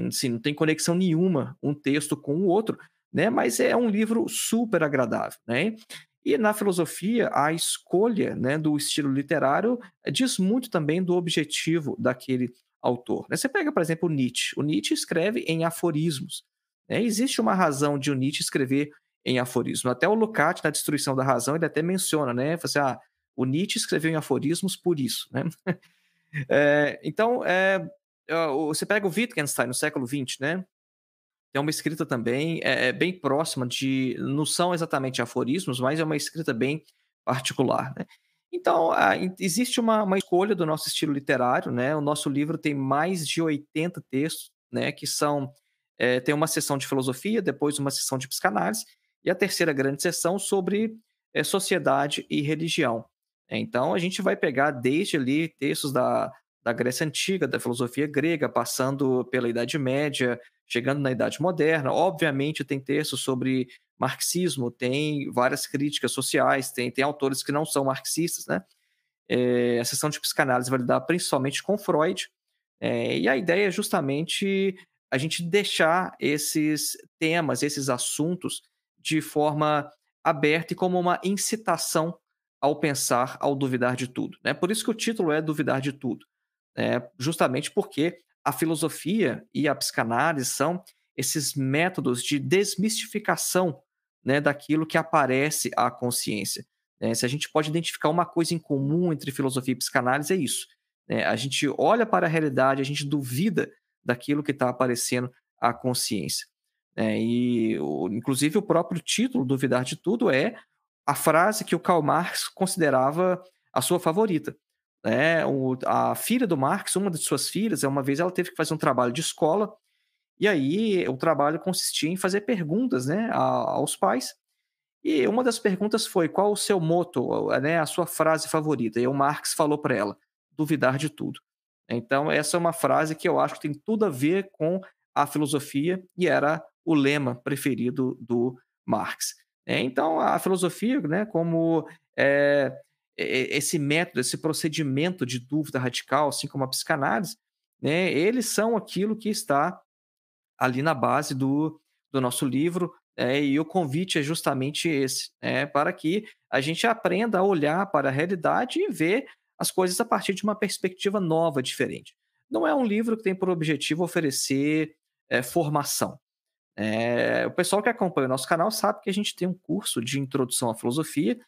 Assim, não tem conexão nenhuma um texto com o outro, né? mas é um livro super agradável. Né? E na filosofia, a escolha né, do estilo literário diz muito também do objetivo daquele autor. Né? Você pega, por exemplo, Nietzsche. O Nietzsche escreve em aforismos. Né? Existe uma razão de o Nietzsche escrever em aforismo. Até o Lukács, na Destruição da Razão, ele até menciona, né? Assim, ah, o Nietzsche escreveu em aforismos por isso, né? é, então, é, você pega o Wittgenstein no século XX, né? Tem uma escrita também é, é, bem próxima de, não são exatamente aforismos, mas é uma escrita bem particular, né? Então, existe uma, uma escolha do nosso estilo literário, né? O nosso livro tem mais de 80 textos, né? Que são, é, tem uma sessão de filosofia, depois uma sessão de psicanálise, e a terceira grande sessão sobre é, sociedade e religião. Então, a gente vai pegar desde ali textos da, da Grécia Antiga, da filosofia grega, passando pela Idade Média, chegando na Idade Moderna. Obviamente, tem textos sobre marxismo, tem várias críticas sociais, tem, tem autores que não são marxistas, né? É, a sessão de psicanálise vai lidar principalmente com Freud, é, e a ideia é justamente a gente deixar esses temas, esses assuntos, de forma aberta e como uma incitação ao pensar, ao duvidar de tudo. Né? Por isso que o título é Duvidar de Tudo, né? justamente porque a filosofia e a psicanálise são esses métodos de desmistificação né, daquilo que aparece à consciência. Né? Se a gente pode identificar uma coisa em comum entre filosofia e psicanálise, é isso. Né? A gente olha para a realidade, a gente duvida daquilo que está aparecendo à consciência. Né? E, o, inclusive, o próprio título, Duvidar de Tudo, é a frase que o Karl Marx considerava a sua favorita. Né? O, a filha do Marx, uma de suas filhas, uma vez ela teve que fazer um trabalho de escola e aí o trabalho consistia em fazer perguntas né, aos pais. E uma das perguntas foi: qual o seu moto, né, a sua frase favorita? E o Marx falou para ela: duvidar de tudo. Então, essa é uma frase que eu acho que tem tudo a ver com a filosofia e era o lema preferido do Marx. Então, a filosofia, né, como é, esse método, esse procedimento de dúvida radical, assim como a psicanálise, né, eles são aquilo que está ali na base do, do nosso livro, é, e o convite é justamente esse, é, para que a gente aprenda a olhar para a realidade e ver as coisas a partir de uma perspectiva nova, diferente. Não é um livro que tem por objetivo oferecer é, formação. É, o pessoal que acompanha o nosso canal sabe que a gente tem um curso de introdução à filosofia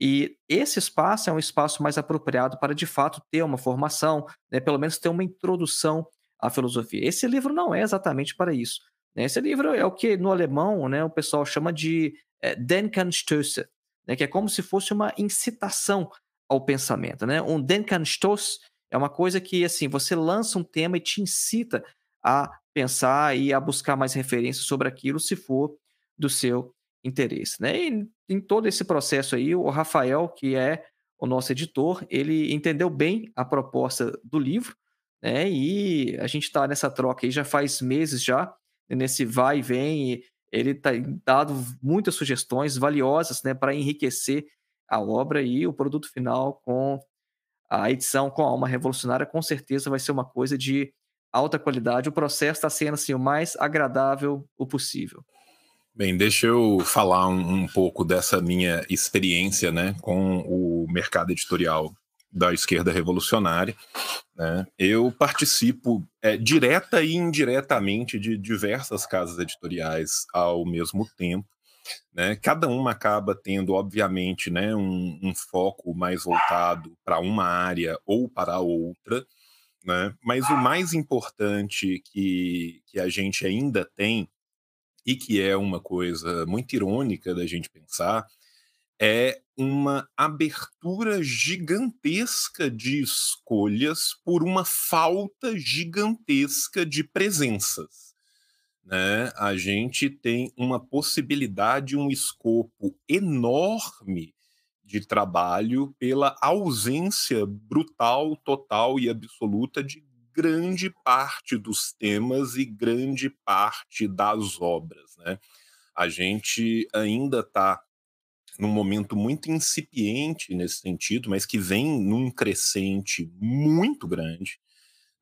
e esse espaço é um espaço mais apropriado para, de fato, ter uma formação, né, pelo menos ter uma introdução à filosofia. Esse livro não é exatamente para isso. Né? Esse livro é o que no alemão né, o pessoal chama de é, Denkanstöße, né, que é como se fosse uma incitação ao pensamento. Né? Um Denkanstoß é uma coisa que assim você lança um tema e te incita a pensar e a buscar mais referências sobre aquilo, se for do seu interesse. Né? E em todo esse processo aí, o Rafael, que é o nosso editor, ele entendeu bem a proposta do livro, né? E a gente está nessa troca aí já faz meses já, nesse vai e vem, e ele está dado muitas sugestões valiosas, né, para enriquecer a obra e o produto final com a edição com a alma revolucionária com certeza vai ser uma coisa de alta qualidade. O processo está sendo assim o mais agradável o possível. Bem, deixa eu falar um, um, pouco dessa minha experiência né, com o mercado editorial da esquerda revolucionária. Né? Eu participo é, direta e indiretamente de diversas casas editoriais ao mesmo tempo. Né? Cada uma acaba tendo, obviamente, né, um, um foco mais voltado para uma área ou para outra. Né? Mas o mais importante que, que a gente ainda tem e que é uma coisa muito irônica da gente pensar, é uma abertura gigantesca de escolhas por uma falta gigantesca de presenças. Né? A gente tem uma possibilidade, um escopo enorme de trabalho pela ausência brutal, total e absoluta de grande parte dos temas e grande parte das obras. Né? A gente ainda está num momento muito incipiente nesse sentido, mas que vem num crescente muito grande,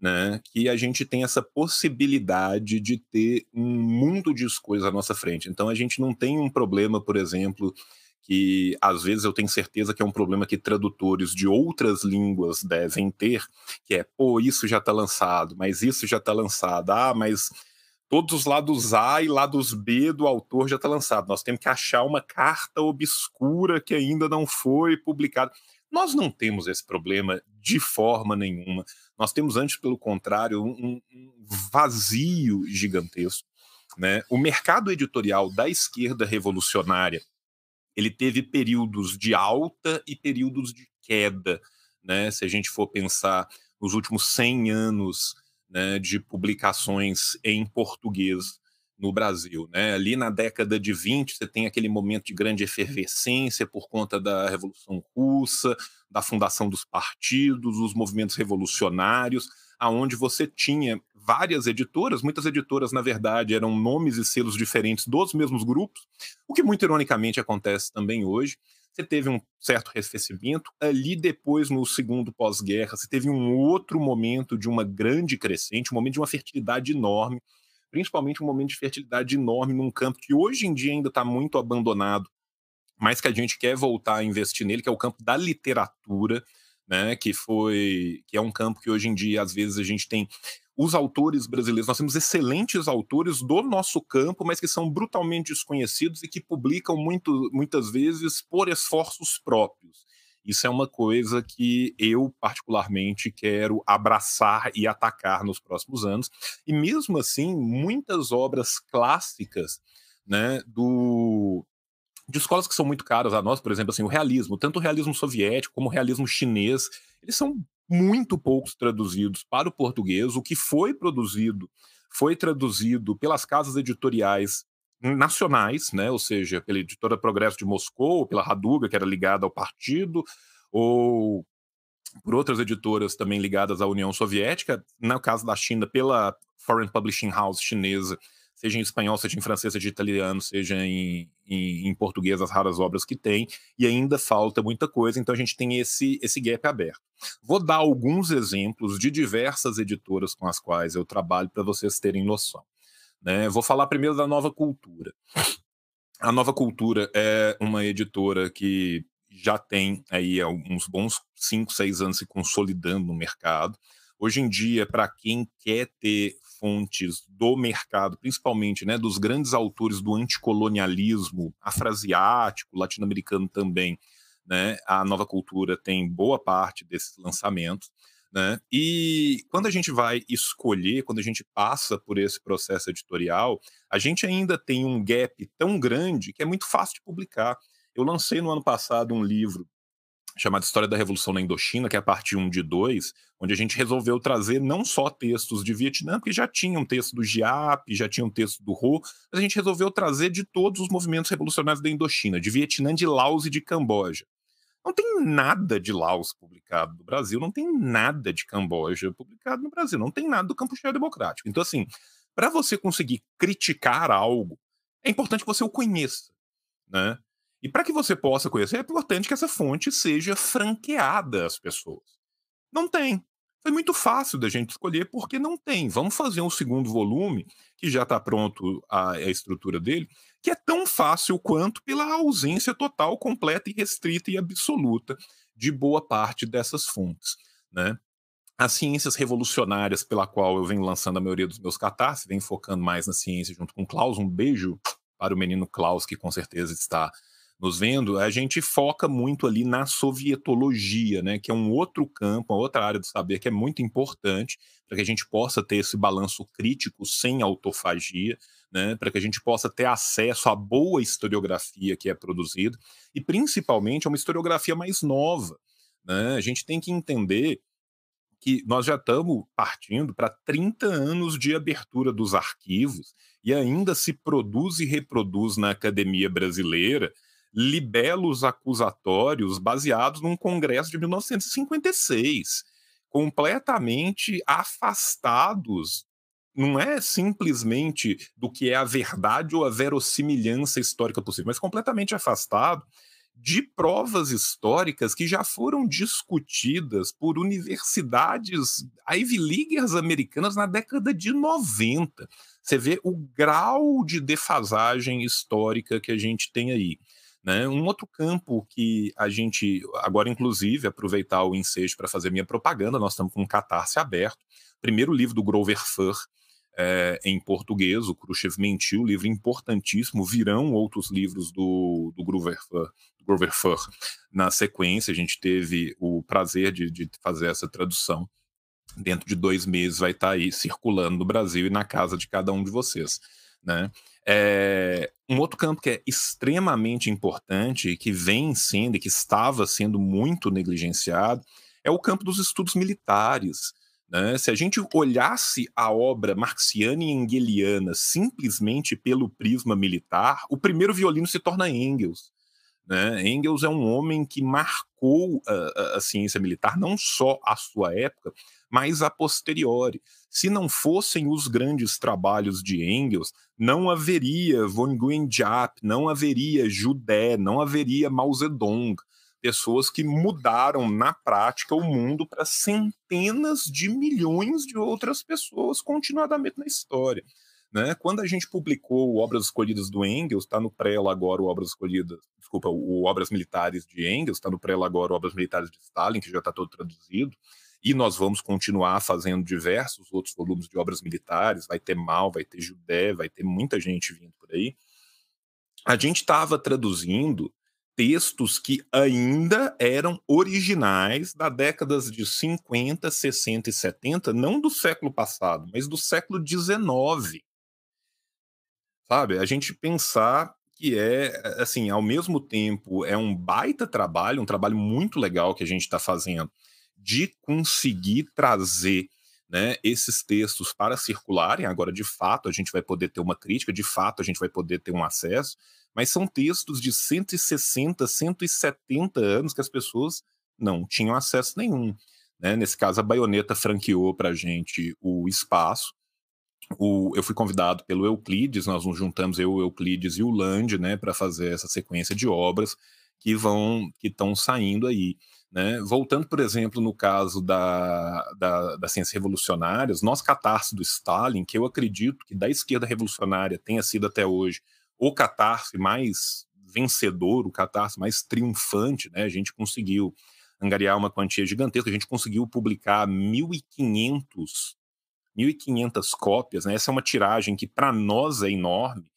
né? Que a gente tem essa possibilidade de ter um mundo de coisas à nossa frente. Então a gente não tem um problema, por exemplo, que às vezes eu tenho certeza que é um problema que tradutores de outras línguas devem ter, que é, pô, isso já está lançado, mas isso já está lançado, ah, mas todos os lados A e lados B do autor já está lançado. Nós temos que achar uma carta obscura que ainda não foi publicada. Nós não temos esse problema de forma nenhuma. Nós temos, antes, pelo contrário, um, vazio gigantesco. Né? O mercado editorial da esquerda revolucionária ele teve períodos de alta e períodos de queda. Né? Se a gente for pensar nos últimos 100 anos né, de publicações em português no Brasil. Né? Ali na década de 20, você tem aquele momento de grande efervescência por conta da Revolução Russa, da fundação dos partidos, os movimentos revolucionários, aonde você tinha várias editoras, muitas editoras, na verdade, eram nomes e selos diferentes dos mesmos grupos, o que muito ironicamente acontece também hoje. Você teve um certo arrefecimento. Ali, depois, no segundo pós-guerra, você teve um outro momento de uma grande crescente, um momento de uma fertilidade enorme, principalmente um momento de fertilidade enorme num campo que hoje em dia ainda está muito abandonado, mas que a gente quer voltar a investir nele, que é o campo da literatura, né? Que foi, que é um campo que hoje em dia às vezes a gente tem os autores brasileiros. Nós temos excelentes autores do nosso campo, mas que são brutalmente desconhecidos e que publicam muito, muitas vezes por esforços próprios. Isso é uma coisa que eu, particularmente, quero abraçar e atacar nos próximos anos. E mesmo assim, muitas obras clássicas né, do, de escolas que são muito caras a nós, por exemplo, assim, o realismo, tanto o realismo soviético como o realismo chinês, eles são muito poucos traduzidos para o português. O que foi produzido foi traduzido pelas casas editoriais nacionais, né? ou seja, pela editora Progresso de Moscou, pela Raduga, que era ligada ao partido, ou por outras editoras também ligadas à União Soviética, no caso da China, pela Foreign Publishing House chinesa, seja em espanhol, seja em francês, seja em italiano, seja em, em, em, português, as raras obras que tem, e ainda falta muita coisa, então a gente tem esse, esse gap aberto. Vou dar alguns exemplos de diversas editoras com as quais eu trabalho para vocês terem noção. Né? Vou falar primeiro da Nova Cultura. A Nova Cultura é uma editora que já tem aí uns bons 5, 6 anos se consolidando no mercado. Hoje em dia, para quem quer ter fontes do mercado, principalmente né, dos grandes autores do anticolonialismo afrasiático, latino-americano também. Né, a nova cultura tem boa parte desses lançamentos. Né? E quando a gente vai escolher, quando a gente passa por esse processo editorial, a gente ainda tem um gap tão grande que é muito fácil de publicar. Eu lancei no ano passado um livro chamada História da Revolução na Indochina, que é a parte 1 de 2, onde a gente resolveu trazer não só textos de Vietnã, porque já tinha um texto do GIAP, já tinha um texto do Ho, mas a gente resolveu trazer de todos os movimentos revolucionários da Indochina, de Vietnã, de Laos e de Camboja. Não tem nada de Laos publicado no Brasil, não tem nada de Camboja publicado no Brasil, não tem nada do Campuchia Democrático. Então, assim, para você conseguir criticar algo, é importante que você o conheça, né? E para que você possa conhecer, é importante que essa fonte seja franqueada às pessoas. Não tem. Foi muito fácil da gente escolher porque não tem. Vamos fazer um segundo volume, que já está pronto a, a, estrutura dele, que é tão fácil quanto pela ausência total, completa e restrita e absoluta de boa parte dessas fontes. Né? As ciências revolucionárias pela qual eu venho lançando a maioria dos meus catarses, venho focando mais na ciência junto com o Klaus. Um beijo para o menino Klaus, que com certeza está nos vendo, a gente foca muito ali na sovietologia, né, que é um outro campo, uma outra área do saber que é muito importante para que a gente possa ter esse balanço crítico sem autofagia, né, para que a gente possa ter acesso à boa historiografia que é produzida e principalmente a uma historiografia mais nova. Né? A gente tem que entender que nós já estamos partindo para 30 anos de abertura dos arquivos e ainda se produz e reproduz na academia brasileira libelos acusatórios baseados num Congresso de 1956, completamente afastados. Não é simplesmente do que é a verdade ou a verossimilhança histórica possível, mas completamente afastado de provas históricas que já foram discutidas por universidades Ivy Leaguers americanas na década de 90. Você vê o grau de defasagem histórica que a gente tem aí. Né? Um outro campo que a gente, agora inclusive, aproveitar o ensejo para fazer minha propaganda, nós estamos com um catarse aberto. Primeiro livro do Grover Fur, é, em português, o Khrushchev mentiu, livro importantíssimo, virão outros livros do, do Grover, Grover Fur na sequência, a gente teve o prazer de, de fazer essa tradução, dentro de dois meses vai estar tá aí circulando no Brasil e na casa de cada um de vocês, né? É, um outro campo que é extremamente importante, que vem sendo e que estava sendo muito negligenciado, é o campo dos estudos militares. Né? Se a gente olhasse a obra marxiana e engeliana simplesmente pelo prisma militar, o primeiro violino se torna Engels. Né? Engels é um homem que marcou a, a, ciência militar, não só a sua época, mas a posteriori. Se não fossem os grandes trabalhos de Engels, não haveria von Guenjap, não haveria Judé, não haveria Mao Zedong pessoas que mudaram na prática o mundo para centenas de milhões de outras pessoas continuadamente na história. Né? Quando a gente publicou Obras Escolhidas do Engels, está no prelo agora o Obras Escolhidas, desculpa, o Obras Militares de Engels, está no prelo agora o Obras Militares de Stalin, que já está todo traduzido, e nós vamos continuar fazendo diversos outros volumes de obras militares, vai ter Mal, vai ter Judé, vai ter muita gente vindo por aí. A gente estava traduzindo textos que ainda eram originais da décadas de 50, 60 e 70, não do século passado, mas do século 19. Sabe? A gente pensar que é, assim, ao mesmo tempo, é um baita trabalho, um trabalho muito legal que a gente está fazendo, de conseguir trazer né, esses textos para circularem. Agora, de fato, a gente vai poder ter uma crítica, de fato, a gente vai poder ter um acesso, mas são textos de 160, 170 anos que as pessoas não tinham acesso nenhum. Né? Nesse caso, a baioneta franqueou para a gente o espaço. O, eu fui convidado pelo Euclides, nós nos juntamos, eu, Euclides e o Land, né, para fazer essa sequência de obras que vão que estão saindo aí. Né? Voltando, por exemplo, no caso da, da, das ciências revolucionárias, nós catarse do Stalin, que eu acredito que da esquerda revolucionária tenha sido até hoje o catarse mais vencedor, o catarse mais triunfante, né? A gente conseguiu angariar uma quantia gigantesca, a gente conseguiu publicar 1.500 1.500 cópias, né? Essa é uma tiragem que para nós é enorme,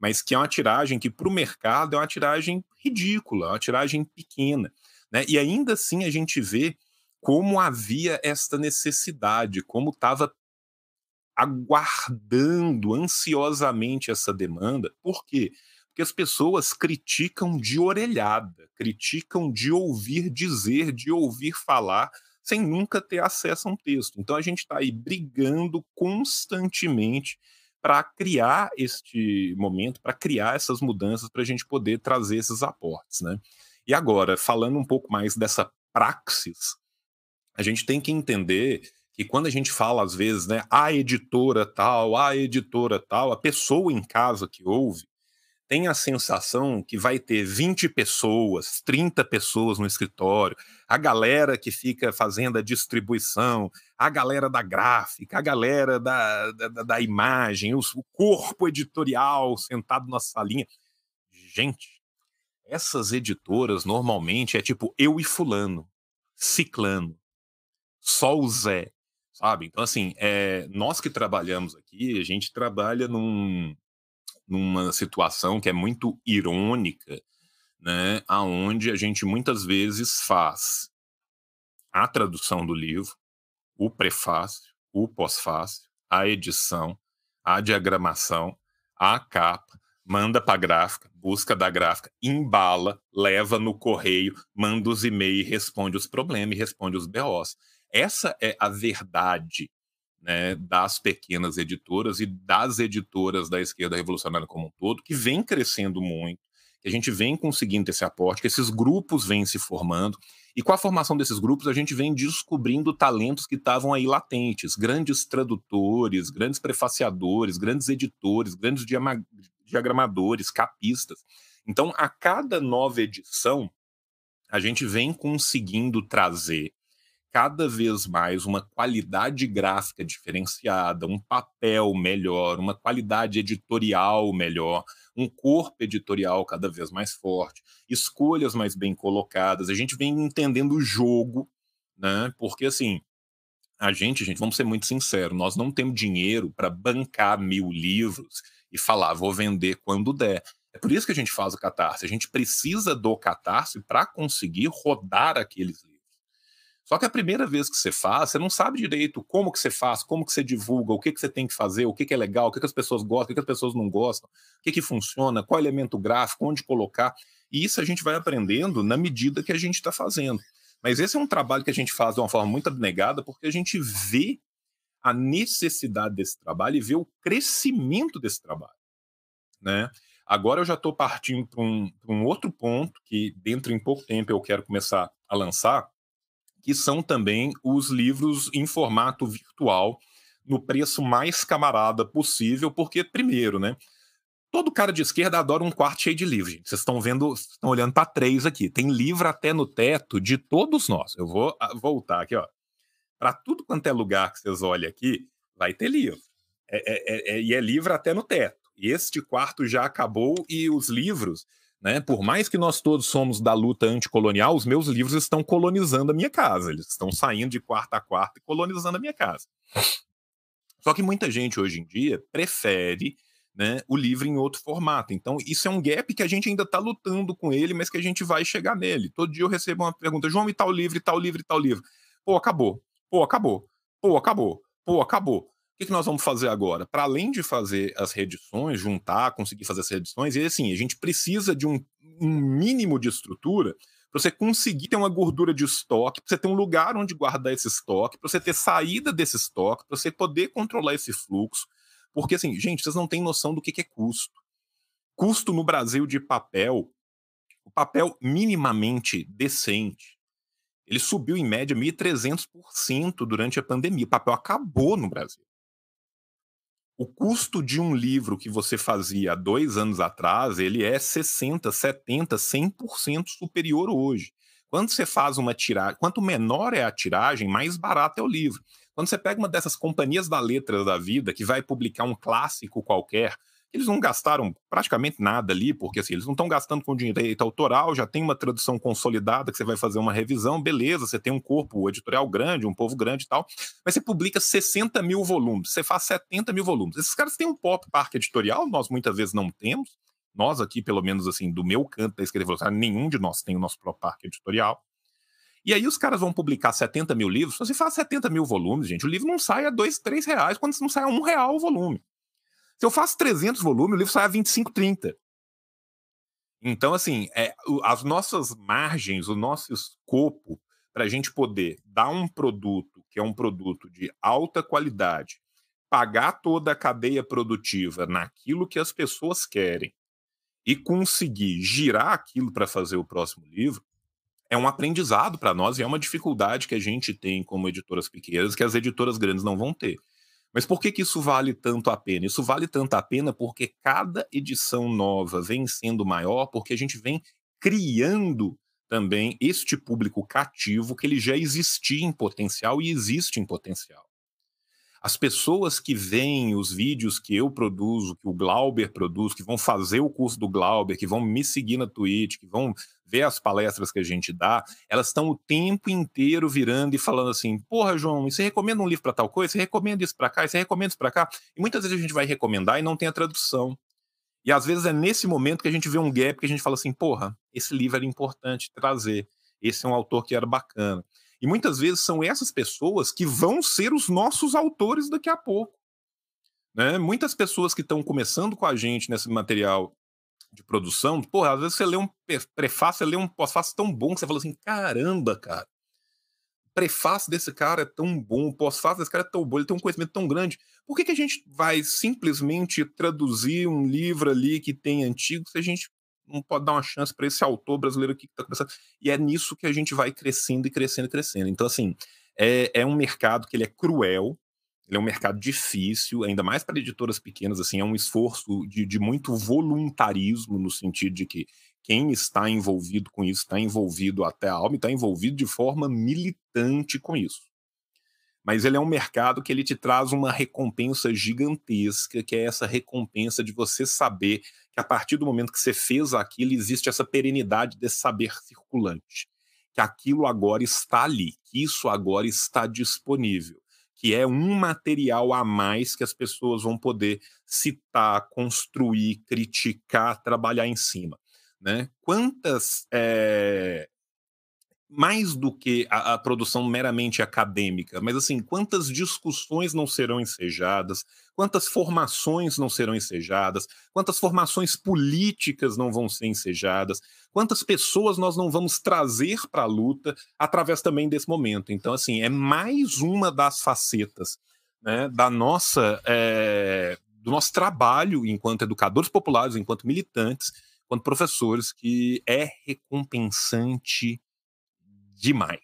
mas que é uma tiragem que para o mercado é uma tiragem ridícula, é uma tiragem pequena, né? E ainda assim a gente vê como havia esta necessidade, como estava aguardando ansiosamente essa demanda. Por quê? Porque as pessoas criticam de orelhada, criticam de ouvir dizer, de ouvir falar, sem nunca ter acesso a um texto. Então a gente está aí brigando constantemente para criar este momento, para criar essas mudanças, para a gente poder trazer esses aportes. Né? E agora, falando um pouco mais dessa praxis, a gente tem que entender que quando a gente fala, às vezes, né, a editora tal, a editora tal, a pessoa em casa que ouve tem a sensação que vai ter 20 pessoas, 30 pessoas no escritório, a galera que fica fazendo a distribuição, a galera da gráfica, a galera da, da, da imagem, o corpo editorial sentado na salinha. Gente, essas editoras normalmente é tipo eu e fulano, ciclano, só o Zé, sabe? Então, assim, é, nós que trabalhamos aqui, a gente trabalha num, numa situação que é muito irônica, né? Aonde a gente muitas vezes faz a tradução do livro, o prefácio, o pós-fácio, a edição, a diagramação, a capa, manda para gráfica, busca da gráfica, embala, leva no correio, manda os e-mails, responde os problemas e responde os BOs. Essa é a verdade né, das pequenas editoras e das editoras da esquerda revolucionária como um todo, que vem crescendo muito, que a gente vem conseguindo esse aporte, que esses grupos vêm se formando, e com a formação desses grupos a gente vem descobrindo talentos que estavam aí latentes, grandes tradutores, grandes prefaciadores, grandes editores, grandes diagramadores, capistas. Então, a cada nova edição, a gente vem conseguindo trazer cada vez mais uma qualidade gráfica diferenciada, um papel melhor, uma qualidade editorial melhor, um corpo editorial cada vez mais forte, escolhas mais bem colocadas. A gente vem entendendo o jogo, né? Porque assim, a gente, gente, vamos ser muito sinceros, nós não temos dinheiro para bancar mil livros e falar, vou vender quando der. É por isso que a gente faz o catarse. A gente precisa do catarse para conseguir rodar aqueles livros. Só que a primeira vez que você faz, você não sabe direito como que você faz, como que você divulga, o que, que você tem que fazer, o que, que é legal, o que, que as pessoas gostam, o que, que as pessoas não gostam, o que, que funciona, qual elemento gráfico, onde colocar. E isso a gente vai aprendendo na medida que a gente está fazendo. Mas esse é um trabalho que a gente faz de uma forma muito abnegada, porque a gente vê a necessidade desse trabalho e vê o crescimento desse trabalho. Né? Agora eu já estou partindo para um, um, outro ponto que, dentro em pouco tempo, eu quero começar a lançar, que são também os livros em formato virtual, no preço mais camarada possível, porque, primeiro, né? Todo cara de esquerda adora um quarto cheio de. Gente. Vocês estão vendo, estão olhando para três aqui. Tem livro até no teto de todos nós. Eu vou ah, voltar aqui, ó. Para tudo quanto é lugar que vocês olham aqui, vai ter livro. É, é, é, e é livro até no teto. E este quarto já acabou e os livros, né? Por mais que nós todos somos da luta anticolonial, os meus livros estão colonizando a minha casa. Eles estão saindo de quarto a quarto e colonizando a minha casa. Só que muita gente hoje em dia prefere né, o livro em outro formato. Então, isso é um gap que a gente ainda está lutando com ele, mas que a gente vai chegar nele. Todo dia eu recebo uma pergunta: João, e tal livro, e tal livro, e tal livro. Pô, acabou. Pô, acabou. Pô, acabou. Pô, acabou. O que, que nós vamos fazer agora? Para além de fazer as reedições, juntar, conseguir fazer as reedições, e assim, a gente precisa de um, um mínimo de estrutura para você conseguir ter uma gordura de estoque, para você ter um lugar onde guardar esse estoque, para você ter saída desse estoque, para você poder controlar esse fluxo, porque, assim, gente, vocês não têm noção do que, que é custo. Custo no Brasil de papel, o papel minimamente decente, ele subiu em média 1.300% durante a pandemia. O papel acabou no Brasil. O custo de um livro que você fazia há dois anos atrás, ele é 60, 70, 100% superior hoje. Quando você faz uma tiragem, quanto menor é a tiragem, mais barato é o livro. Quando você pega uma dessas companhias da letra da vida que vai publicar um clássico qualquer, eles não gastaram praticamente nada ali, porque assim, eles não estão gastando com direito autoral, já tem uma tradução consolidada que você vai fazer uma revisão, beleza, você tem um corpo editorial grande, um povo grande e tal, mas você publica 60 mil volumes, você faz 70 mil volumes. Esses caras têm um pop parque editorial, nós muitas vezes não temos, nós aqui, pelo menos assim, do meu canto da esquerda nenhum de nós tem o nosso próprio parque editorial. E aí os caras vão publicar 70 mil livros. Você faz 70 mil volumes, gente, o livro não sai a 2, 3 reais, quando não sai a 1 real o volume. Se eu faço 300 volumes, o livro sai a 25, 30. Então, assim, é, as nossas margens, o nosso escopo para a gente poder dar um produto que é um produto de alta qualidade, pagar toda a cadeia produtiva naquilo que as pessoas querem e conseguir girar aquilo para fazer o próximo livro, é um aprendizado para nós e é uma dificuldade que a gente tem como editoras pequenas que as editoras grandes não vão ter. Mas por que, que isso vale tanto a pena? Isso vale tanto a pena porque cada edição nova vem sendo maior, porque a gente vem criando também este público cativo que ele já existia em potencial e existe em potencial. As pessoas que veem os vídeos que eu produzo, que o Glauber produz, que vão fazer o curso do Glauber, que vão me seguir na Twitch, que vão ver as palestras que a gente dá, elas estão o tempo inteiro virando e falando assim: porra, João, você recomenda um livro para tal coisa? Você recomenda isso para cá? Você recomenda isso para cá? E muitas vezes a gente vai recomendar e não tem a tradução. E às vezes é nesse momento que a gente vê um gap que a gente fala assim: porra, esse livro era importante trazer. Esse é um autor que era bacana. E muitas vezes são essas pessoas que vão ser os nossos autores daqui a pouco. Né? Muitas pessoas que estão começando com a gente nesse material de produção, porra, às vezes você lê um prefácio, você lê um pós-fácio tão bom que você fala assim: caramba, cara, prefácio desse cara é tão bom, o pós-fácio desse cara é tão bom, ele tem um conhecimento tão grande. Por que, que a gente vai simplesmente traduzir um livro ali que tem antigo se a gente não pode dar uma chance para esse autor brasileiro aqui que está começando. E é nisso que a gente vai crescendo e crescendo e crescendo. Então, assim, é, é um mercado que ele é cruel, ele é um mercado difícil, ainda mais para editoras pequenas, assim, é um esforço de, de muito voluntarismo, no sentido de que quem está envolvido com isso está envolvido até a alma e está envolvido de forma militante com isso. Mas ele é um mercado que ele te traz uma recompensa gigantesca, que é essa recompensa de você saber que a partir do momento que você fez aquilo, existe essa perenidade desse saber circulante. Que aquilo agora está ali, que isso agora está disponível. que é um material a mais que as pessoas vão poder citar, construir, criticar, trabalhar em cima. Né? Quantas é, mais do que a, a, produção meramente acadêmica, mas assim, quantas discussões não serão ensejadas, quantas formações não serão ensejadas, quantas formações políticas não vão ser ensejadas, quantas pessoas nós não vamos trazer para a luta através também desse momento. Então, assim, é mais uma das facetas né, da nossa, é, do nosso trabalho enquanto educadores populares, enquanto militantes, enquanto professores, que é recompensante demais.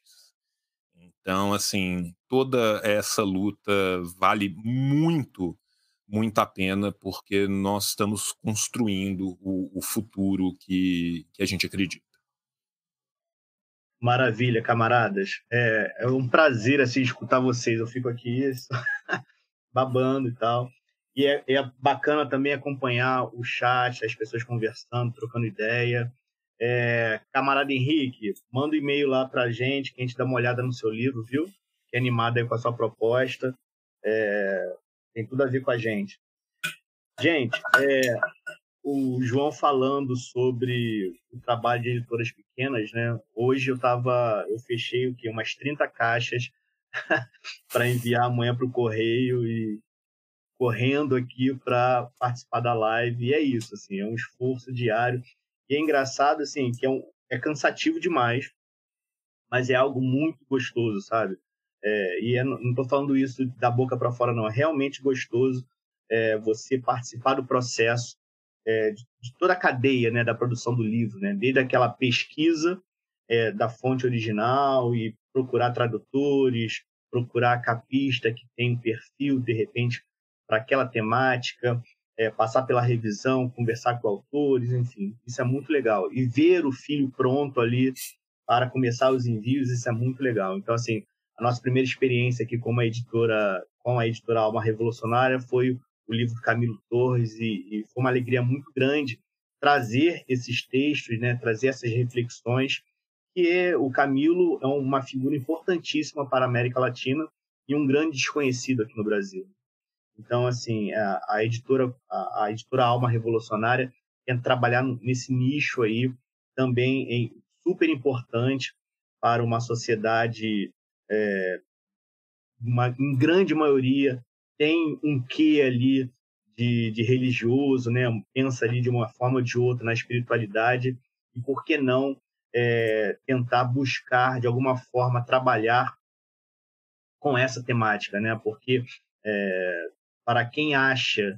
Então, assim, toda essa luta vale muito, muito a pena, porque nós estamos construindo o, o futuro que, que a gente acredita. Maravilha, camaradas. É, é um prazer assim escutar vocês. Eu fico aqui babando e tal. E é, é, bacana também acompanhar o chat, as pessoas conversando, trocando ideia. É, camarada Henrique, manda um e-mail lá para a gente, que a gente dá uma olhada no seu livro, viu? Que é animado aí com a sua proposta. É, tem tudo a ver com a gente. Gente, é, o João falando sobre o trabalho de editoras pequenas, né? Hoje eu tava, eu fechei o quê? Umas 30 caixas para enviar amanhã para o correio e correndo aqui para participar da live. E é isso, assim, é um esforço diário e é engraçado, assim, que é, um, é cansativo demais, mas é algo muito gostoso, sabe? É, e é, não estou falando isso da boca para fora, não. É realmente gostoso é, você participar do processo é, de, de, toda a cadeia né, da produção do livro, né? desde aquela pesquisa é, da fonte original e procurar tradutores, procurar capista que tem perfil, de repente, para aquela temática, é, passar pela revisão, conversar com autores, enfim, isso é muito legal. E ver o filho pronto ali para começar os envios, isso é muito legal. Então, assim, a nossa primeira experiência aqui como a editora, com a editora Alma Revolucionária foi o livro do Camilo Torres e, e foi uma alegria muito grande trazer esses textos, né, trazer essas reflexões, que é, o Camilo é uma figura importantíssima para a América Latina e um grande desconhecido aqui no Brasil. Então, assim, a, a editora, a, a, editora Alma Revolucionária tenta trabalhar nesse nicho aí também super importante para uma sociedade, é, uma, em grande maioria, tem um quê ali de, de religioso, né? pensa ali de uma forma ou de outra na espiritualidade, e por que não é, tentar buscar, de alguma forma, trabalhar com essa temática, né? Porque é, para quem acha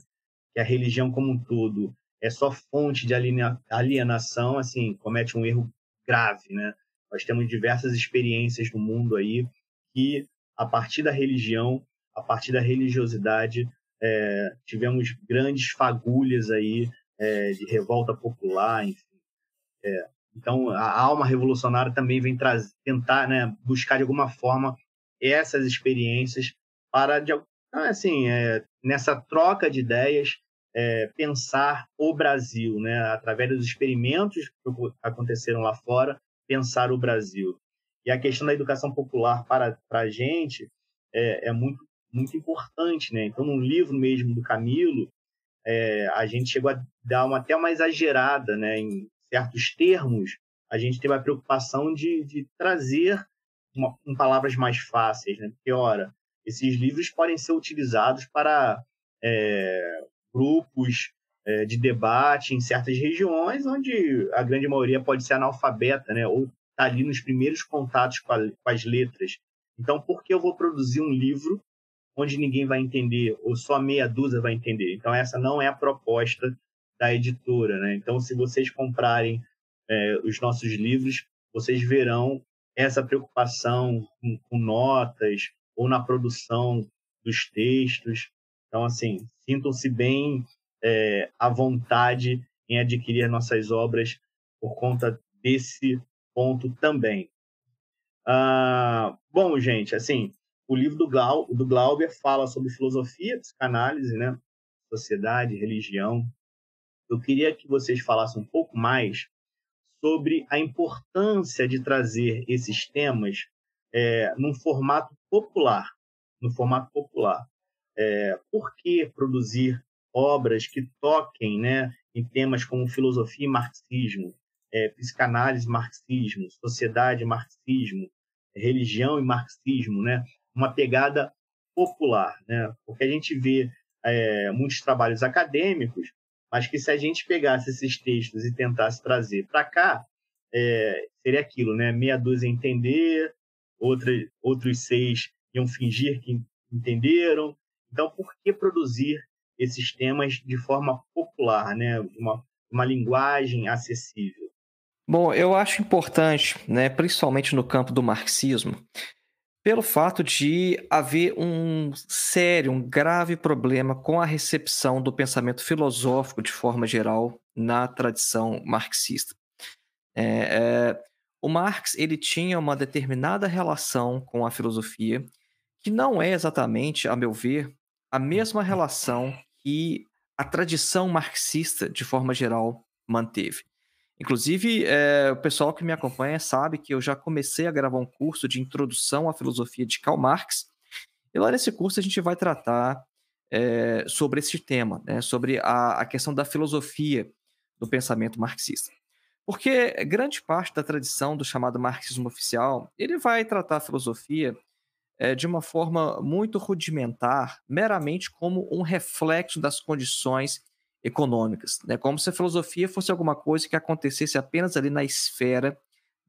que a religião como um todo é só fonte de alienação, assim, comete um erro grave, né? Nós temos diversas experiências no mundo aí que, a partir da religião, a partir da religiosidade, é, tivemos grandes fagulhas aí é, de revolta popular, enfim. É, então, a alma revolucionária também vem trazer, tentar né, buscar de alguma forma essas experiências para, de, assim, é, nessa troca de ideias, é, pensar o Brasil, né? através dos experimentos que aconteceram lá fora, pensar o Brasil. E a questão da educação popular para, para a gente é, é muito, muito importante. Né? Então, no livro mesmo do Camilo, é, a gente chegou a dar uma até uma exagerada né? em certos termos, a gente teve a preocupação de, de trazer uma, palavras mais fáceis, né? Porque, esses livros podem ser utilizados para é, grupos é, de debate em certas regiões, onde a grande maioria pode ser analfabeta, né? ou está ali nos primeiros contatos com, a, com as letras. Então, por que eu vou produzir um livro onde ninguém vai entender, ou só meia dúzia vai entender? Então, essa não é a proposta da editora. Né? Então, se vocês comprarem é, os nossos livros, vocês verão essa preocupação com, com notas, ou na produção dos textos. Então, assim, sintam-se bem é, à vontade em adquirir nossas obras por conta desse ponto também. Ah, bom, gente, assim, o livro do, Glau, do Glauber fala sobre filosofia, psicanálise, né? sociedade, religião. Eu queria que vocês falassem um pouco mais sobre a importância de trazer esses temas é, num formato popular. no formato popular. É, por que produzir obras que toquem né, em temas como filosofia e marxismo, é, psicanálise e marxismo, sociedade e marxismo, religião e marxismo, né? uma pegada popular, né? porque a gente vê é, muitos trabalhos acadêmicos, mas que se a gente pegasse esses textos e tentasse trazer para cá, é, seria aquilo, né? Meia dúzia entender, outra, outros seis iam fingir que entenderam. Então, por que produzir esses temas de forma popular, né? Uma, uma linguagem acessível? Bom, eu acho importante, né, principalmente no campo do marxismo, pelo fato de haver um sério, um grave problema com a recepção do pensamento filosófico de forma geral na tradição marxista. É, é, o Marx ele tinha uma determinada relação com a filosofia que não é exatamente, a meu ver, a mesma relação que a tradição marxista, de forma geral, manteve. Inclusive, é, o pessoal que me acompanha sabe que eu já comecei a gravar um curso de introdução à filosofia de Karl Marx, e lá nesse curso a gente vai tratar é, sobre esse tema, né, sobre a, a questão da filosofia do pensamento marxista. Porque grande parte da tradição do chamado marxismo oficial, ele vai tratar a filosofia é, de uma forma muito rudimentar, meramente como um reflexo das condições econômicas, né? como se a filosofia fosse alguma coisa que acontecesse apenas ali na esfera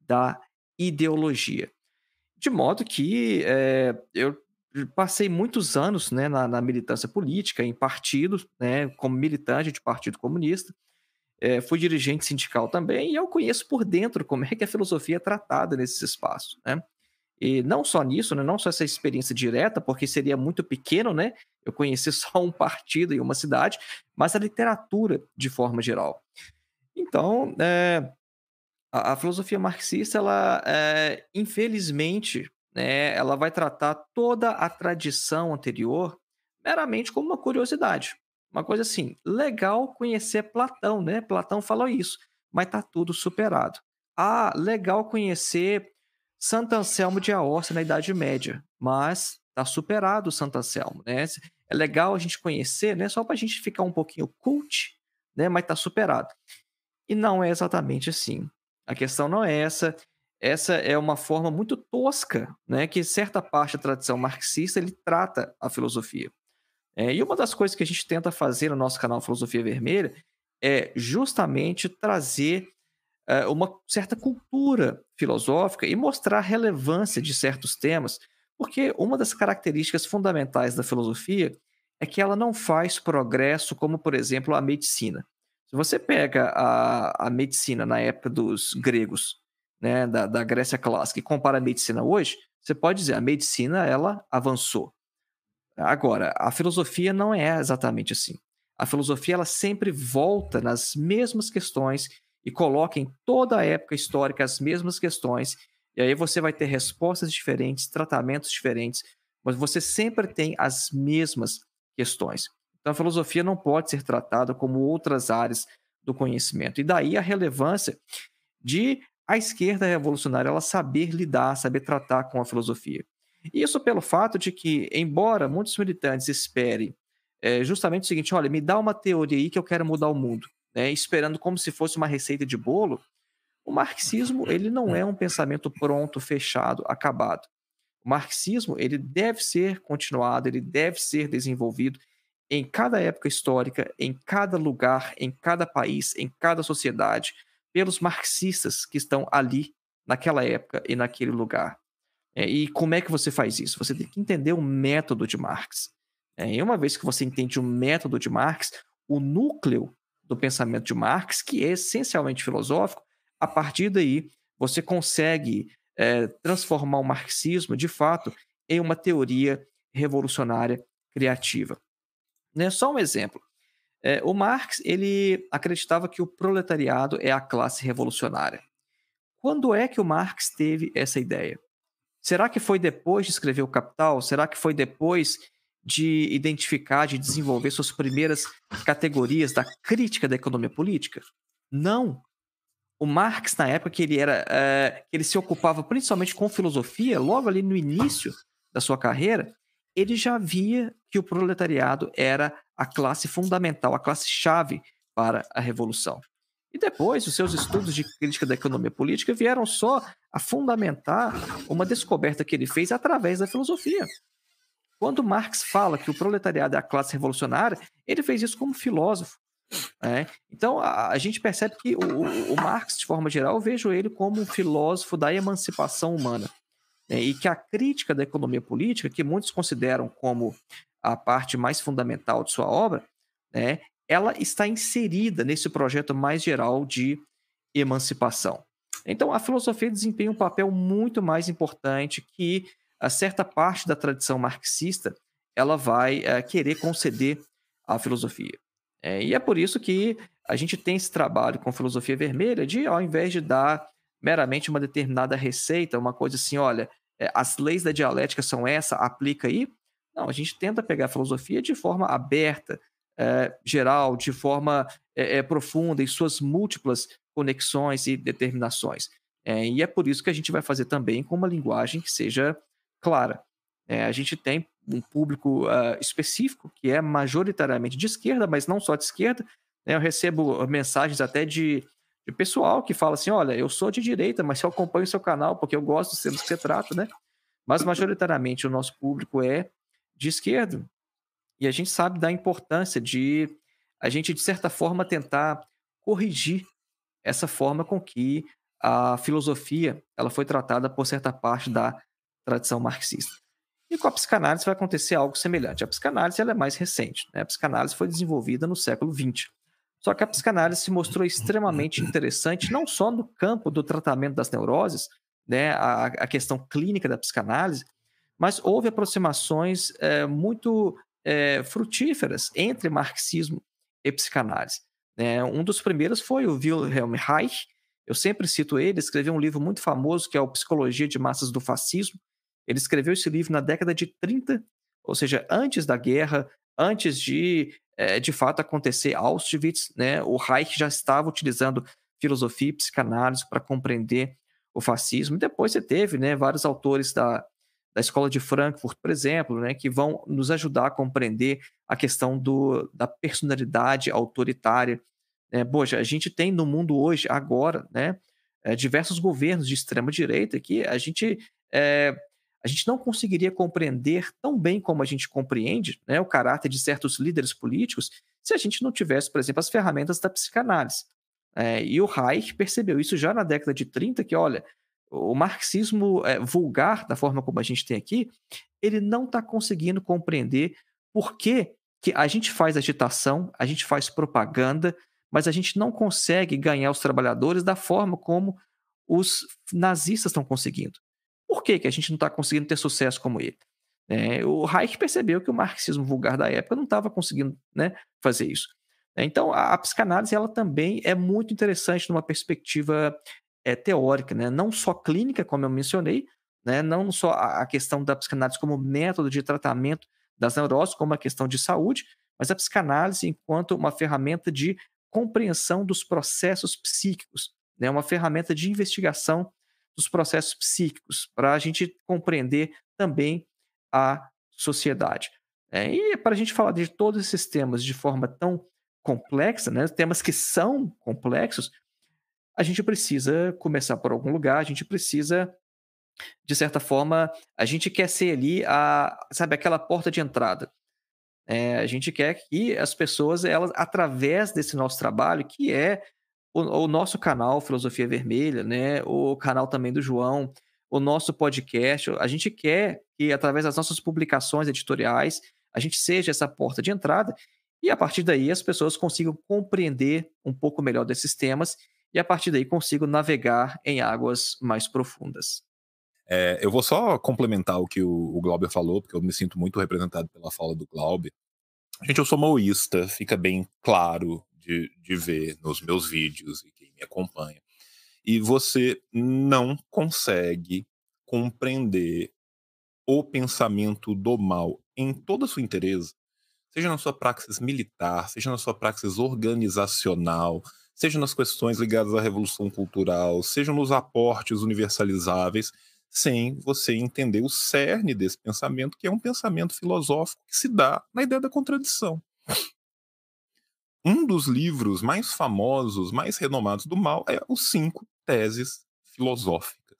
da ideologia. De modo que é, eu passei muitos anos né, na, na, militância política, em partidos, né, como militante de partido comunista, é, fui dirigente sindical também, e eu conheço por dentro como é que a filosofia é tratada nesses espaços, né? E não só nisso, né, não só essa experiência direta, porque seria muito pequeno, né? Eu conheci só um partido e uma cidade, mas a literatura de forma geral. Então, é, a, a, filosofia marxista, ela, é, infelizmente, né, ela vai tratar toda a tradição anterior meramente como uma curiosidade. Uma coisa assim, legal conhecer Platão, né? Platão falou isso, mas tá tudo superado. Ah, legal conhecer Santo Anselmo de Aosta na Idade Média, mas tá superado o Santo Anselmo, né? É legal a gente conhecer, né? Só para a gente ficar um pouquinho cult, né? Mas tá superado. E não é exatamente assim. A questão não é essa. Essa é uma forma muito tosca, né? Que certa parte da tradição marxista ele trata a filosofia. É, e uma das coisas que a gente tenta fazer no nosso canal Filosofia Vermelha é justamente trazer é, uma certa cultura filosófica e mostrar a relevância de certos temas, porque uma das características fundamentais da filosofia é que ela não faz progresso como, por exemplo, a medicina. Se você pega a, a medicina na época dos gregos, né, da, da Grécia clássica, e compara a medicina hoje, você pode dizer a medicina ela avançou. Agora, a filosofia não é exatamente assim. A filosofia ela sempre volta nas mesmas questões e coloca em toda a época histórica as mesmas questões. E aí você vai ter respostas diferentes, tratamentos diferentes, mas você sempre tem as mesmas questões. Então a filosofia não pode ser tratada como outras áreas do conhecimento. E daí a relevância de a esquerda revolucionária ela saber lidar, saber tratar com a filosofia. Isso pelo fato de que, embora muitos militantes esperem é, justamente o seguinte: olha, me dá uma teoria aí que eu quero mudar o mundo, né, esperando como se fosse uma receita de bolo, o marxismo ele não é um pensamento pronto, fechado, acabado. O marxismo ele deve ser continuado, ele deve ser desenvolvido em cada época histórica, em cada lugar, em cada país, em cada sociedade, pelos marxistas que estão ali naquela época e naquele lugar. É, e como é que você faz isso? Você tem que entender o método de Marx. É, e uma vez que você entende o método de Marx, o núcleo do pensamento de Marx, que é essencialmente filosófico, a partir daí você consegue é, transformar o marxismo, de fato, em uma teoria revolucionária criativa. Né? Só um exemplo. É, o Marx ele acreditava que o proletariado é a classe revolucionária. Quando é que o Marx teve essa ideia? Será que foi depois de escrever o Capital? Será que foi depois de identificar, de desenvolver suas primeiras categorias da crítica da economia política? Não. O Marx, na época que ele era, é, ele se ocupava principalmente com filosofia, logo ali no início da sua carreira, ele já via que o proletariado era a classe fundamental, a classe-chave para a revolução. E depois, os seus estudos de crítica da economia política vieram só a fundamentar uma descoberta que ele fez através da filosofia. Quando Marx fala que o proletariado é a classe revolucionária, ele fez isso como filósofo. Né? Então, a, a, gente percebe que o, o, Marx, de forma geral, eu vejo ele como um filósofo da emancipação humana. Né? E que a crítica da economia política, que muitos consideram como a parte mais fundamental de sua obra, né, ela está inserida nesse projeto mais geral de emancipação. Então, a filosofia desempenha um papel muito mais importante que a certa parte da tradição marxista ela vai é, querer conceder à filosofia. É, e é por isso que a gente tem esse trabalho com filosofia vermelha de, ao invés de dar meramente uma determinada receita, uma coisa assim, olha, é, as leis da dialética são essa, aplica aí. Não, a gente tenta pegar a filosofia de forma aberta, é, geral, de forma é, profunda, em suas múltiplas conexões e determinações. É, e é por isso que a gente vai fazer também com uma linguagem que seja clara. É, a gente tem um público uh, específico que é majoritariamente de esquerda, mas não só de esquerda. Né? Eu recebo mensagens até de, de, pessoal que fala assim: olha, eu sou de direita, mas eu acompanho o seu canal porque eu gosto dos temas que você trata, né? Mas majoritariamente o nosso público é de esquerda. E a gente sabe da importância de a gente, de certa forma, tentar corrigir essa forma com que a filosofia ela foi tratada por certa parte da tradição marxista. E com a psicanálise vai acontecer algo semelhante. A psicanálise ela é mais recente. Né? A psicanálise foi desenvolvida no século XX. Só que a psicanálise se mostrou extremamente interessante, não só no campo do tratamento das neuroses, né, a, a questão clínica da psicanálise, mas houve aproximações é, muito é, frutíferas entre marxismo e psicanálise. É, um dos primeiros foi o Wilhelm Reich, eu sempre cito ele, escreveu um livro muito famoso que é o Psicologia de Massas do Fascismo. Ele escreveu esse livro na década de 30, ou seja, antes da guerra, antes de, é, de fato, acontecer Auschwitz, né? O Reich já estava utilizando filosofia e psicanálise para compreender o fascismo. Depois você teve né, vários autores da, da Escola de Frankfurt, por exemplo, né, que vão nos ajudar a compreender a questão do, da personalidade autoritária. Né? Poxa, a gente tem no mundo hoje, agora, né, é, diversos governos de extrema-direita que a gente, é, a gente não conseguiria compreender tão bem como a gente compreende né, o caráter de certos líderes políticos se a gente não tivesse, por exemplo, as ferramentas da psicanálise. É, e o Reich percebeu isso já na década de 30, que, olha, o marxismo é, vulgar, da forma como a gente tem aqui, ele não está conseguindo compreender por que, que a gente faz agitação, a gente faz propaganda, mas a gente não consegue ganhar os trabalhadores da forma como os nazistas estão conseguindo. Por que, que a gente não está conseguindo ter sucesso como ele? É, o Reich percebeu que o marxismo vulgar da época não estava conseguindo né, fazer isso. Então, a, a, psicanálise ela também é muito interessante numa perspectiva é, teórica, né? não só clínica, como eu mencionei, né? não só a, questão da psicanálise como método de tratamento das neuroses, como a questão de saúde, mas a psicanálise enquanto uma ferramenta de compreensão dos processos psíquicos, né? uma ferramenta de investigação dos processos psíquicos, para a gente compreender também a sociedade. É, e para a gente falar de todos esses temas de forma tão complexa, né, temas que são complexos, a gente precisa começar por algum lugar, a gente precisa, de certa forma, a gente quer ser ali a, sabe, aquela porta de entrada. É, a gente quer que as pessoas, elas, através desse nosso trabalho, que é o, o, nosso canal Filosofia Vermelha, né, o canal também do João, o nosso podcast, a gente quer que, através das nossas publicações editoriais, a gente seja essa porta de entrada e, a partir daí, as pessoas consigam compreender um pouco melhor desses temas e a partir daí consigo navegar em águas mais profundas. É, eu vou só complementar o que o, o Glauber falou, porque eu me sinto muito representado pela fala do Glauber. Gente, eu sou maoísta, fica bem claro de, de ver nos meus vídeos e quem me acompanha. E você não consegue compreender o pensamento do mal em toda a sua interesse, seja na sua praxis militar, seja na sua praxis organizacional, seja nas questões ligadas à revolução cultural, seja nos aportes universalizáveis, sem você entender o cerne desse pensamento, que é um pensamento filosófico que se dá na ideia da contradição. Um dos livros mais famosos, mais renomados do mal é Os Cinco Teses Filosóficas.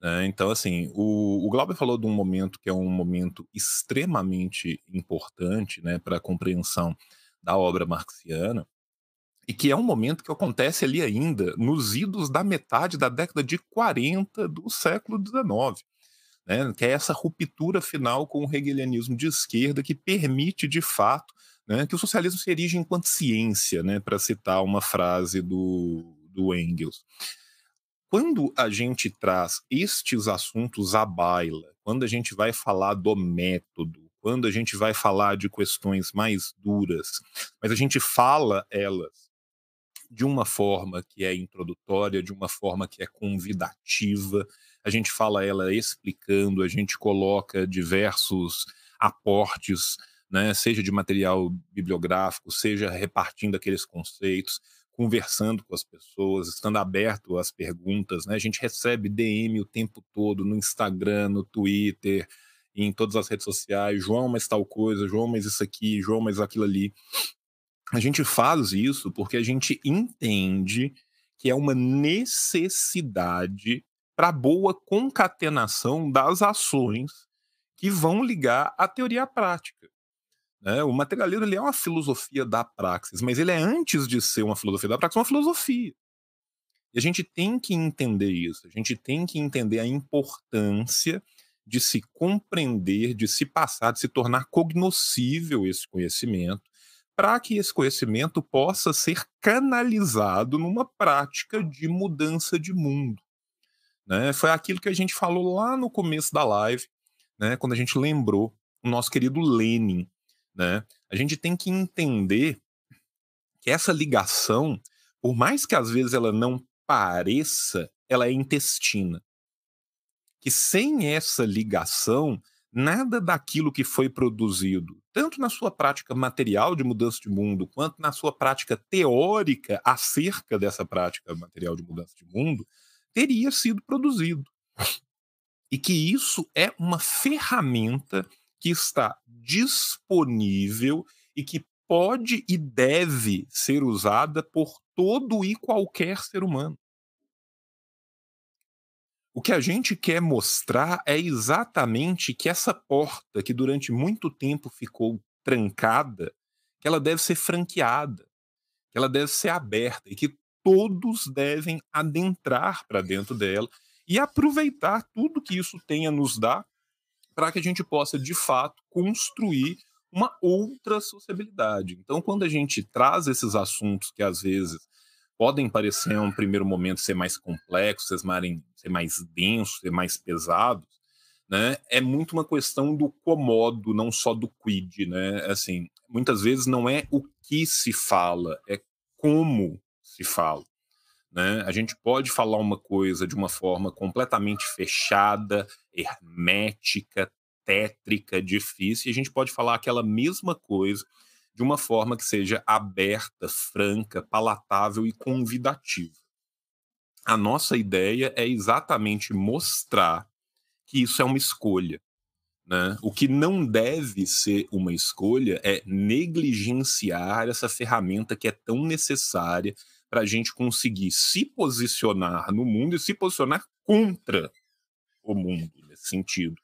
Né? então, assim, o, o Glauber falou de um momento que é um momento extremamente importante né, para a compreensão da obra marxiana, e que é um momento que acontece ali ainda nos idos da metade da década de 40 do século XIX. Né, que é essa ruptura final com o hegelianismo de esquerda que permite, de fato, né, que o socialismo se erige enquanto ciência, né, para citar uma frase do, do Engels. Quando a gente traz estes assuntos à baila, quando a gente vai falar do método, quando a gente vai falar de questões mais duras, mas a gente fala elas de uma forma que é introdutória, de uma forma que é convidativa, a gente fala ela explicando, a gente coloca diversos aportes, né, seja de material bibliográfico, seja repartindo aqueles conceitos, conversando com as pessoas, estando aberto às perguntas, né? A gente recebe DM o tempo todo no Instagram, no Twitter, em todas as redes sociais, João, mas tal coisa, João, mas isso aqui, João, mas aquilo ali. A gente faz isso porque a gente entende que é uma necessidade para boa concatenação das ações que vão ligar a teoria à prática. Né? O materialismo ele é uma filosofia da praxis, mas ele é, antes de ser uma filosofia da praxis, uma filosofia. E a gente tem que entender isso, a gente tem que entender a importância de se compreender, de se passar, de se tornar cognoscível esse conhecimento, para que esse conhecimento possa ser canalizado numa prática de mudança de mundo. Né? Foi aquilo que a gente falou lá no começo da live, né? quando a gente lembrou o nosso querido Lenin, né? A gente tem que entender que essa ligação, por mais que às vezes ela não pareça, ela é intestina. Que sem essa ligação, nada daquilo que foi produzido, tanto na sua prática material de mudança de mundo, quanto na sua prática teórica acerca dessa prática material de mudança de mundo, teria sido produzido. E que isso é uma ferramenta que está disponível e que pode e deve ser usada por todo e qualquer ser humano. O que a gente quer mostrar é exatamente que essa porta que durante muito tempo ficou trancada, que ela deve ser franqueada, que ela deve ser aberta e que todos devem adentrar para dentro dela e aproveitar tudo que isso tem a nos dar para que a gente possa, de fato, construir uma outra sociabilidade. Então, quando a gente traz esses assuntos que às vezes podem parecer, em um primeiro momento, ser mais complexos, ser mais densos, ser mais pesados, né, é muito uma questão do comodo, não só do quid, né? Assim, muitas vezes não é o que se fala, é como se fala. Né? A gente pode falar uma coisa de uma forma completamente fechada, hermética, tétrica, difícil, e a gente pode falar aquela mesma coisa de uma forma que seja aberta, franca, palatável e convidativa. A nossa ideia é exatamente mostrar que isso é uma escolha. Né? O que não deve ser uma escolha é negligenciar essa ferramenta que é tão necessária para a gente conseguir se posicionar no mundo e se posicionar contra o mundo, nesse sentido,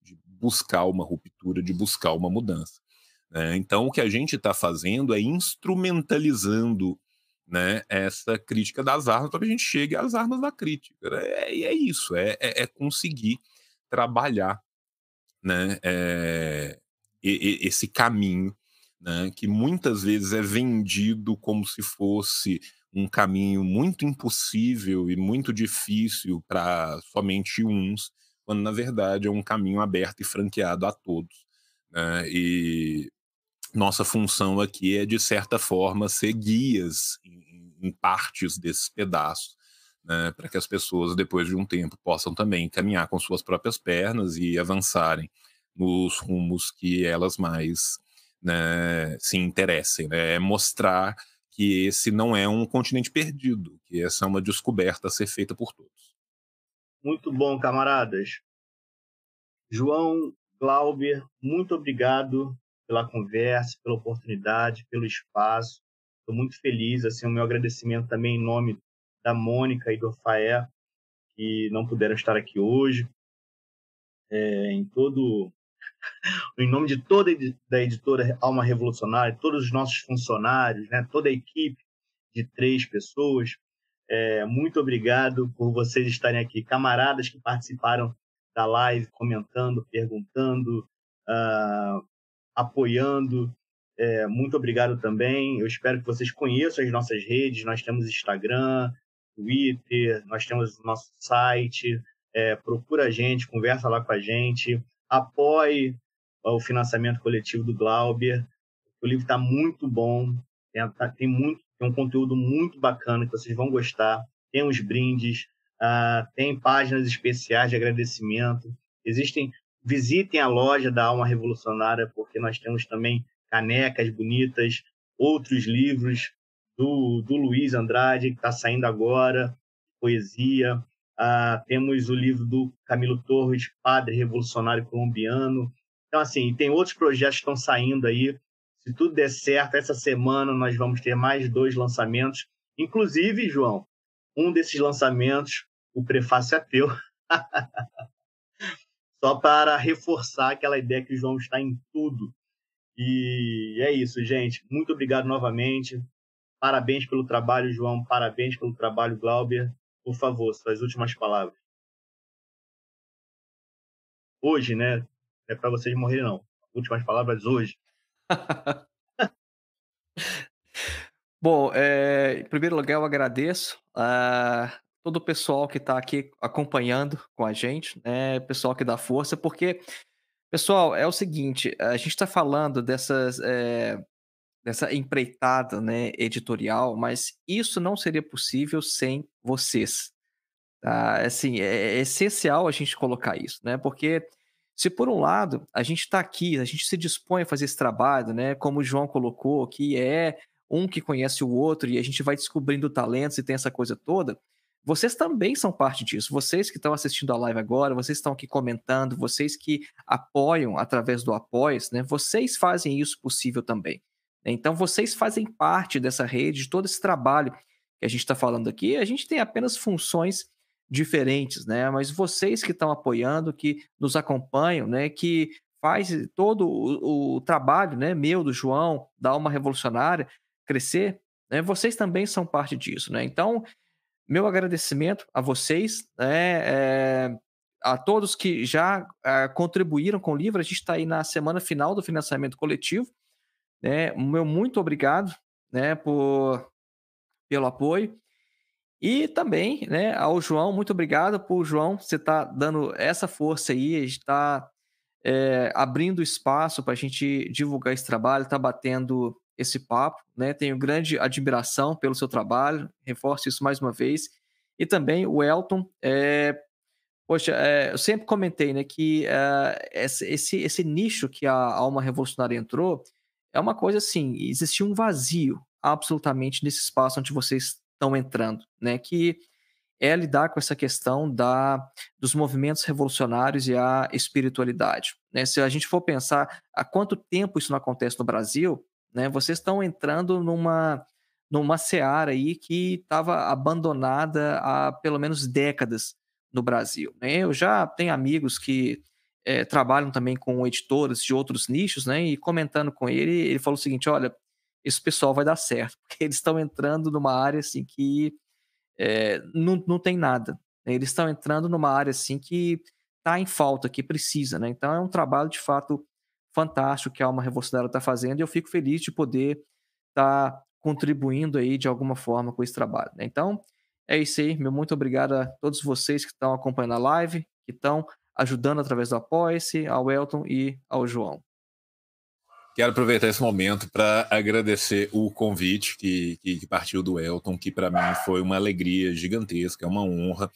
de buscar uma ruptura, de buscar uma mudança. Né? Então, o que a gente está fazendo é instrumentalizando né, essa crítica das armas para que a gente chegue às armas da crítica. É, é isso, é, é, é conseguir trabalhar né, é, esse caminho né, que muitas vezes é vendido como se fosse um caminho muito impossível e muito difícil para somente uns, quando na verdade é um caminho aberto e franqueado a todos. Né? E nossa função aqui é, de certa forma, ser guias em, em partes desses pedaços, né? para que as pessoas, depois de um tempo, possam também caminhar com suas próprias pernas e avançarem nos rumos que elas mais né, se interessem. Né? É mostrar que esse não é um continente perdido, que essa é uma descoberta a ser feita por todos. Muito bom, camaradas. João Glauber, muito obrigado pela conversa, pela oportunidade, pelo espaço. Estou muito feliz. Assim, o meu agradecimento também em nome da Mônica e do Faé, que não puderam estar aqui hoje. É, em todo, em nome de toda da editora Alma Revolucionária, todos os nossos funcionários, né, toda a equipe de três pessoas, é, muito obrigado por vocês estarem aqui, camaradas que participaram da live, comentando, perguntando, uh, apoiando. É, muito obrigado também. Eu espero que vocês conheçam as nossas redes. Nós temos Instagram, Twitter, nós temos nosso site. É, procura a gente, conversa lá com a gente, apoie o financiamento coletivo do Glauber. O livro está muito bom, tem, tá, tem, muito, tem um conteúdo muito bacana que vocês vão gostar. Tem os brindes, uh, tem páginas especiais de agradecimento. Existem, visitem a loja da Alma Revolucionária, porque nós temos também canecas bonitas, outros livros do, do Luiz Andrade, que está saindo agora, poesia. Uh, temos o livro do Camilo Torres, Padre Revolucionário Colombiano. Então, assim, tem outros projetos que estão saindo aí. Se tudo der certo, essa semana nós vamos ter mais dois lançamentos. Inclusive, João, um desses lançamentos o prefácio é teu. Só para reforçar aquela ideia que o João está em tudo. E é isso, gente. Muito obrigado novamente. Parabéns pelo trabalho, João. Parabéns pelo trabalho, Glauber. Por favor, suas últimas palavras. Hoje, né? É para vocês morrerem, não. Últimas palavras hoje. Bom, é, em primeiro lugar, eu agradeço. Todo o pessoal que está aqui acompanhando com a gente, né? Pessoal que dá força, porque, pessoal, é o seguinte: a gente está falando dessas. É, dessa empreitada né, editorial, mas isso não seria possível sem vocês. Tá? Assim, é, é essencial a gente colocar isso, né? Porque se por um lado a gente está aqui, a gente se dispõe a fazer esse trabalho, né? Como o João colocou, que é um que conhece o outro e a gente vai descobrindo talentos e tem essa coisa toda. Vocês também são parte disso. Vocês que estão assistindo a live agora, vocês estão aqui comentando, vocês que apoiam através do Apoies, né? Vocês fazem isso possível também. Então, vocês fazem parte dessa rede, de todo esse trabalho que a gente está falando aqui. A gente tem apenas funções diferentes, né? Mas vocês que estão apoiando, que nos acompanham, né? Que faz todo o, o trabalho, né? Meu, do João, da Alma Revolucionária, crescer, né? Vocês também são parte disso, né? Então, meu agradecimento a vocês, é, a todos que já é, contribuíram com o livro. A gente está aí na semana final do financiamento coletivo. Né? Meu muito obrigado né, por, pelo apoio. E também né, ao João, muito obrigado por João, você está dando essa força aí, a gente está é, abrindo espaço para a gente divulgar esse trabalho, está batendo esse papo, né? Tenho grande admiração pelo seu trabalho, reforço isso mais uma vez. E também o Elton, é, poxa, é, eu sempre comentei, né, que é, esse, esse nicho que a alma revolucionária entrou é uma coisa assim, existia um vazio absolutamente nesse espaço onde vocês estão entrando, né? Que é lidar com essa questão da, dos movimentos revolucionários e a espiritualidade. Né? Se a gente for pensar há quanto tempo isso não acontece no Brasil, né? Vocês estão entrando numa, numa seara aí que estava abandonada há pelo menos décadas no Brasil. Né? Eu já tenho amigos que é, trabalham também com editores de outros nichos, né? E comentando com ele, ele falou o seguinte: olha, esse pessoal vai dar certo, porque eles estão entrando numa área assim que é, não, não tem nada. Né? Eles estão entrando numa área assim que está em falta, que precisa, né? Então é um trabalho de fato fantástico que a Alma Revolucionária está fazendo e eu fico feliz de poder estar tá contribuindo aí de alguma forma com esse trabalho. Né? Então, é isso aí. Meu muito obrigado a todos vocês que estão acompanhando a live, que estão ajudando através do Apoia-se, ao Elton e ao João. Quero aproveitar esse momento para agradecer o convite que, que, partiu do Elton, que para mim foi uma alegria gigantesca, é uma honra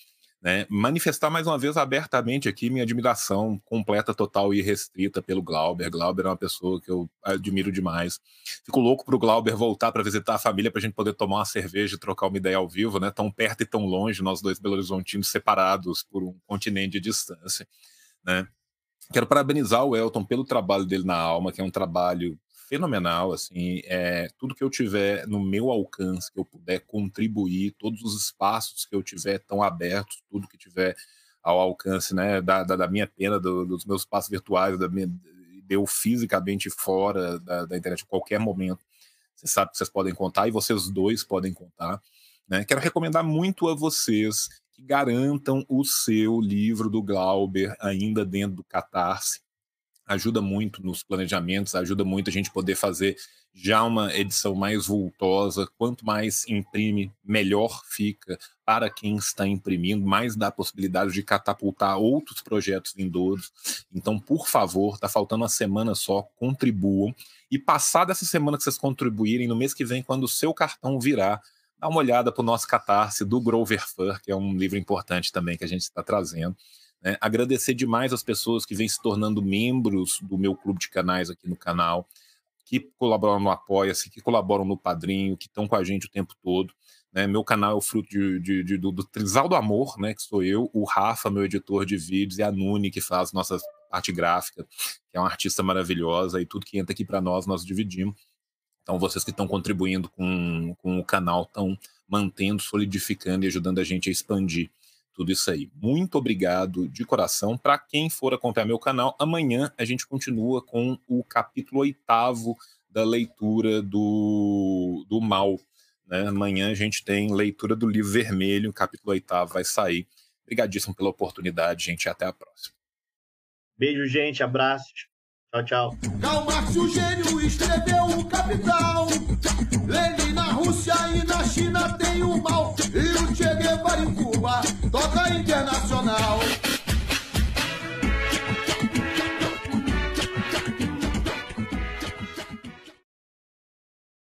né, manifestar mais uma vez abertamente aqui minha admiração completa, total e restrita pelo Glauber. Glauber é uma pessoa que eu admiro demais. Fico louco para o Glauber voltar para visitar a família para a gente poder tomar uma cerveja e trocar uma ideia ao vivo, né? Tão perto e tão longe, nós dois Belo Horizontinos separados por um continente de distância, né? Quero parabenizar o Elton pelo trabalho dele na Alma, que é um trabalho fenomenal, assim, é, tudo que eu tiver no meu alcance, que eu puder contribuir, todos os espaços que eu tiver tão abertos, tudo que tiver ao alcance, né, da, da, da minha pena, do, dos meus espaços virtuais, da minha, deu fisicamente fora da, da internet a qualquer momento, você sabe que vocês podem contar e vocês dois podem contar, né, quero recomendar muito a vocês que garantam o seu livro do Glauber ainda dentro do Catarse, ajuda muito nos planejamentos, ajuda muito a gente poder fazer já uma edição mais vultosa. Quanto mais imprime, melhor fica para quem está imprimindo, mais dá a possibilidade de catapultar outros projetos vindouros. Então, por favor, está faltando uma semana só, contribuam. E passada essa semana que vocês contribuírem, no mês que vem, quando o seu cartão virar, dá uma olhada para o nosso catarse do Grover Fur, que é um livro importante também que a gente está trazendo. Né? Agradecer demais as pessoas que vêm se tornando membros do meu clube de canais aqui no canal, que colaboram no Apoia-se, que colaboram no Padrinho, que estão com a gente o tempo todo. Né? Meu canal é o fruto de, de, de, do, do Trisal do Amor, né? que sou eu, o Rafa, meu editor de vídeos, e a Nuni, que faz nossa parte gráfica, que é uma artista maravilhosa, e tudo que entra aqui para nós, nós dividimos. Então, vocês que estão contribuindo com, com o canal estão mantendo, solidificando e ajudando a gente a expandir tudo isso aí. Muito obrigado de coração. Para quem for acompanhar meu canal, amanhã a gente continua com o capítulo oitavo da leitura do, do Mal. Né? Amanhã a gente tem leitura do livro vermelho, capítulo oitavo vai sair. Obrigadíssimo pela oportunidade, gente. Até a próxima. Beijo, gente. Abraços. Tchau, tchau. Karl Marx, o gênio, escreveu o Capital. Lenin na Rússia e na China tem o mal. E o Che Guevara em Cuba toca internacional.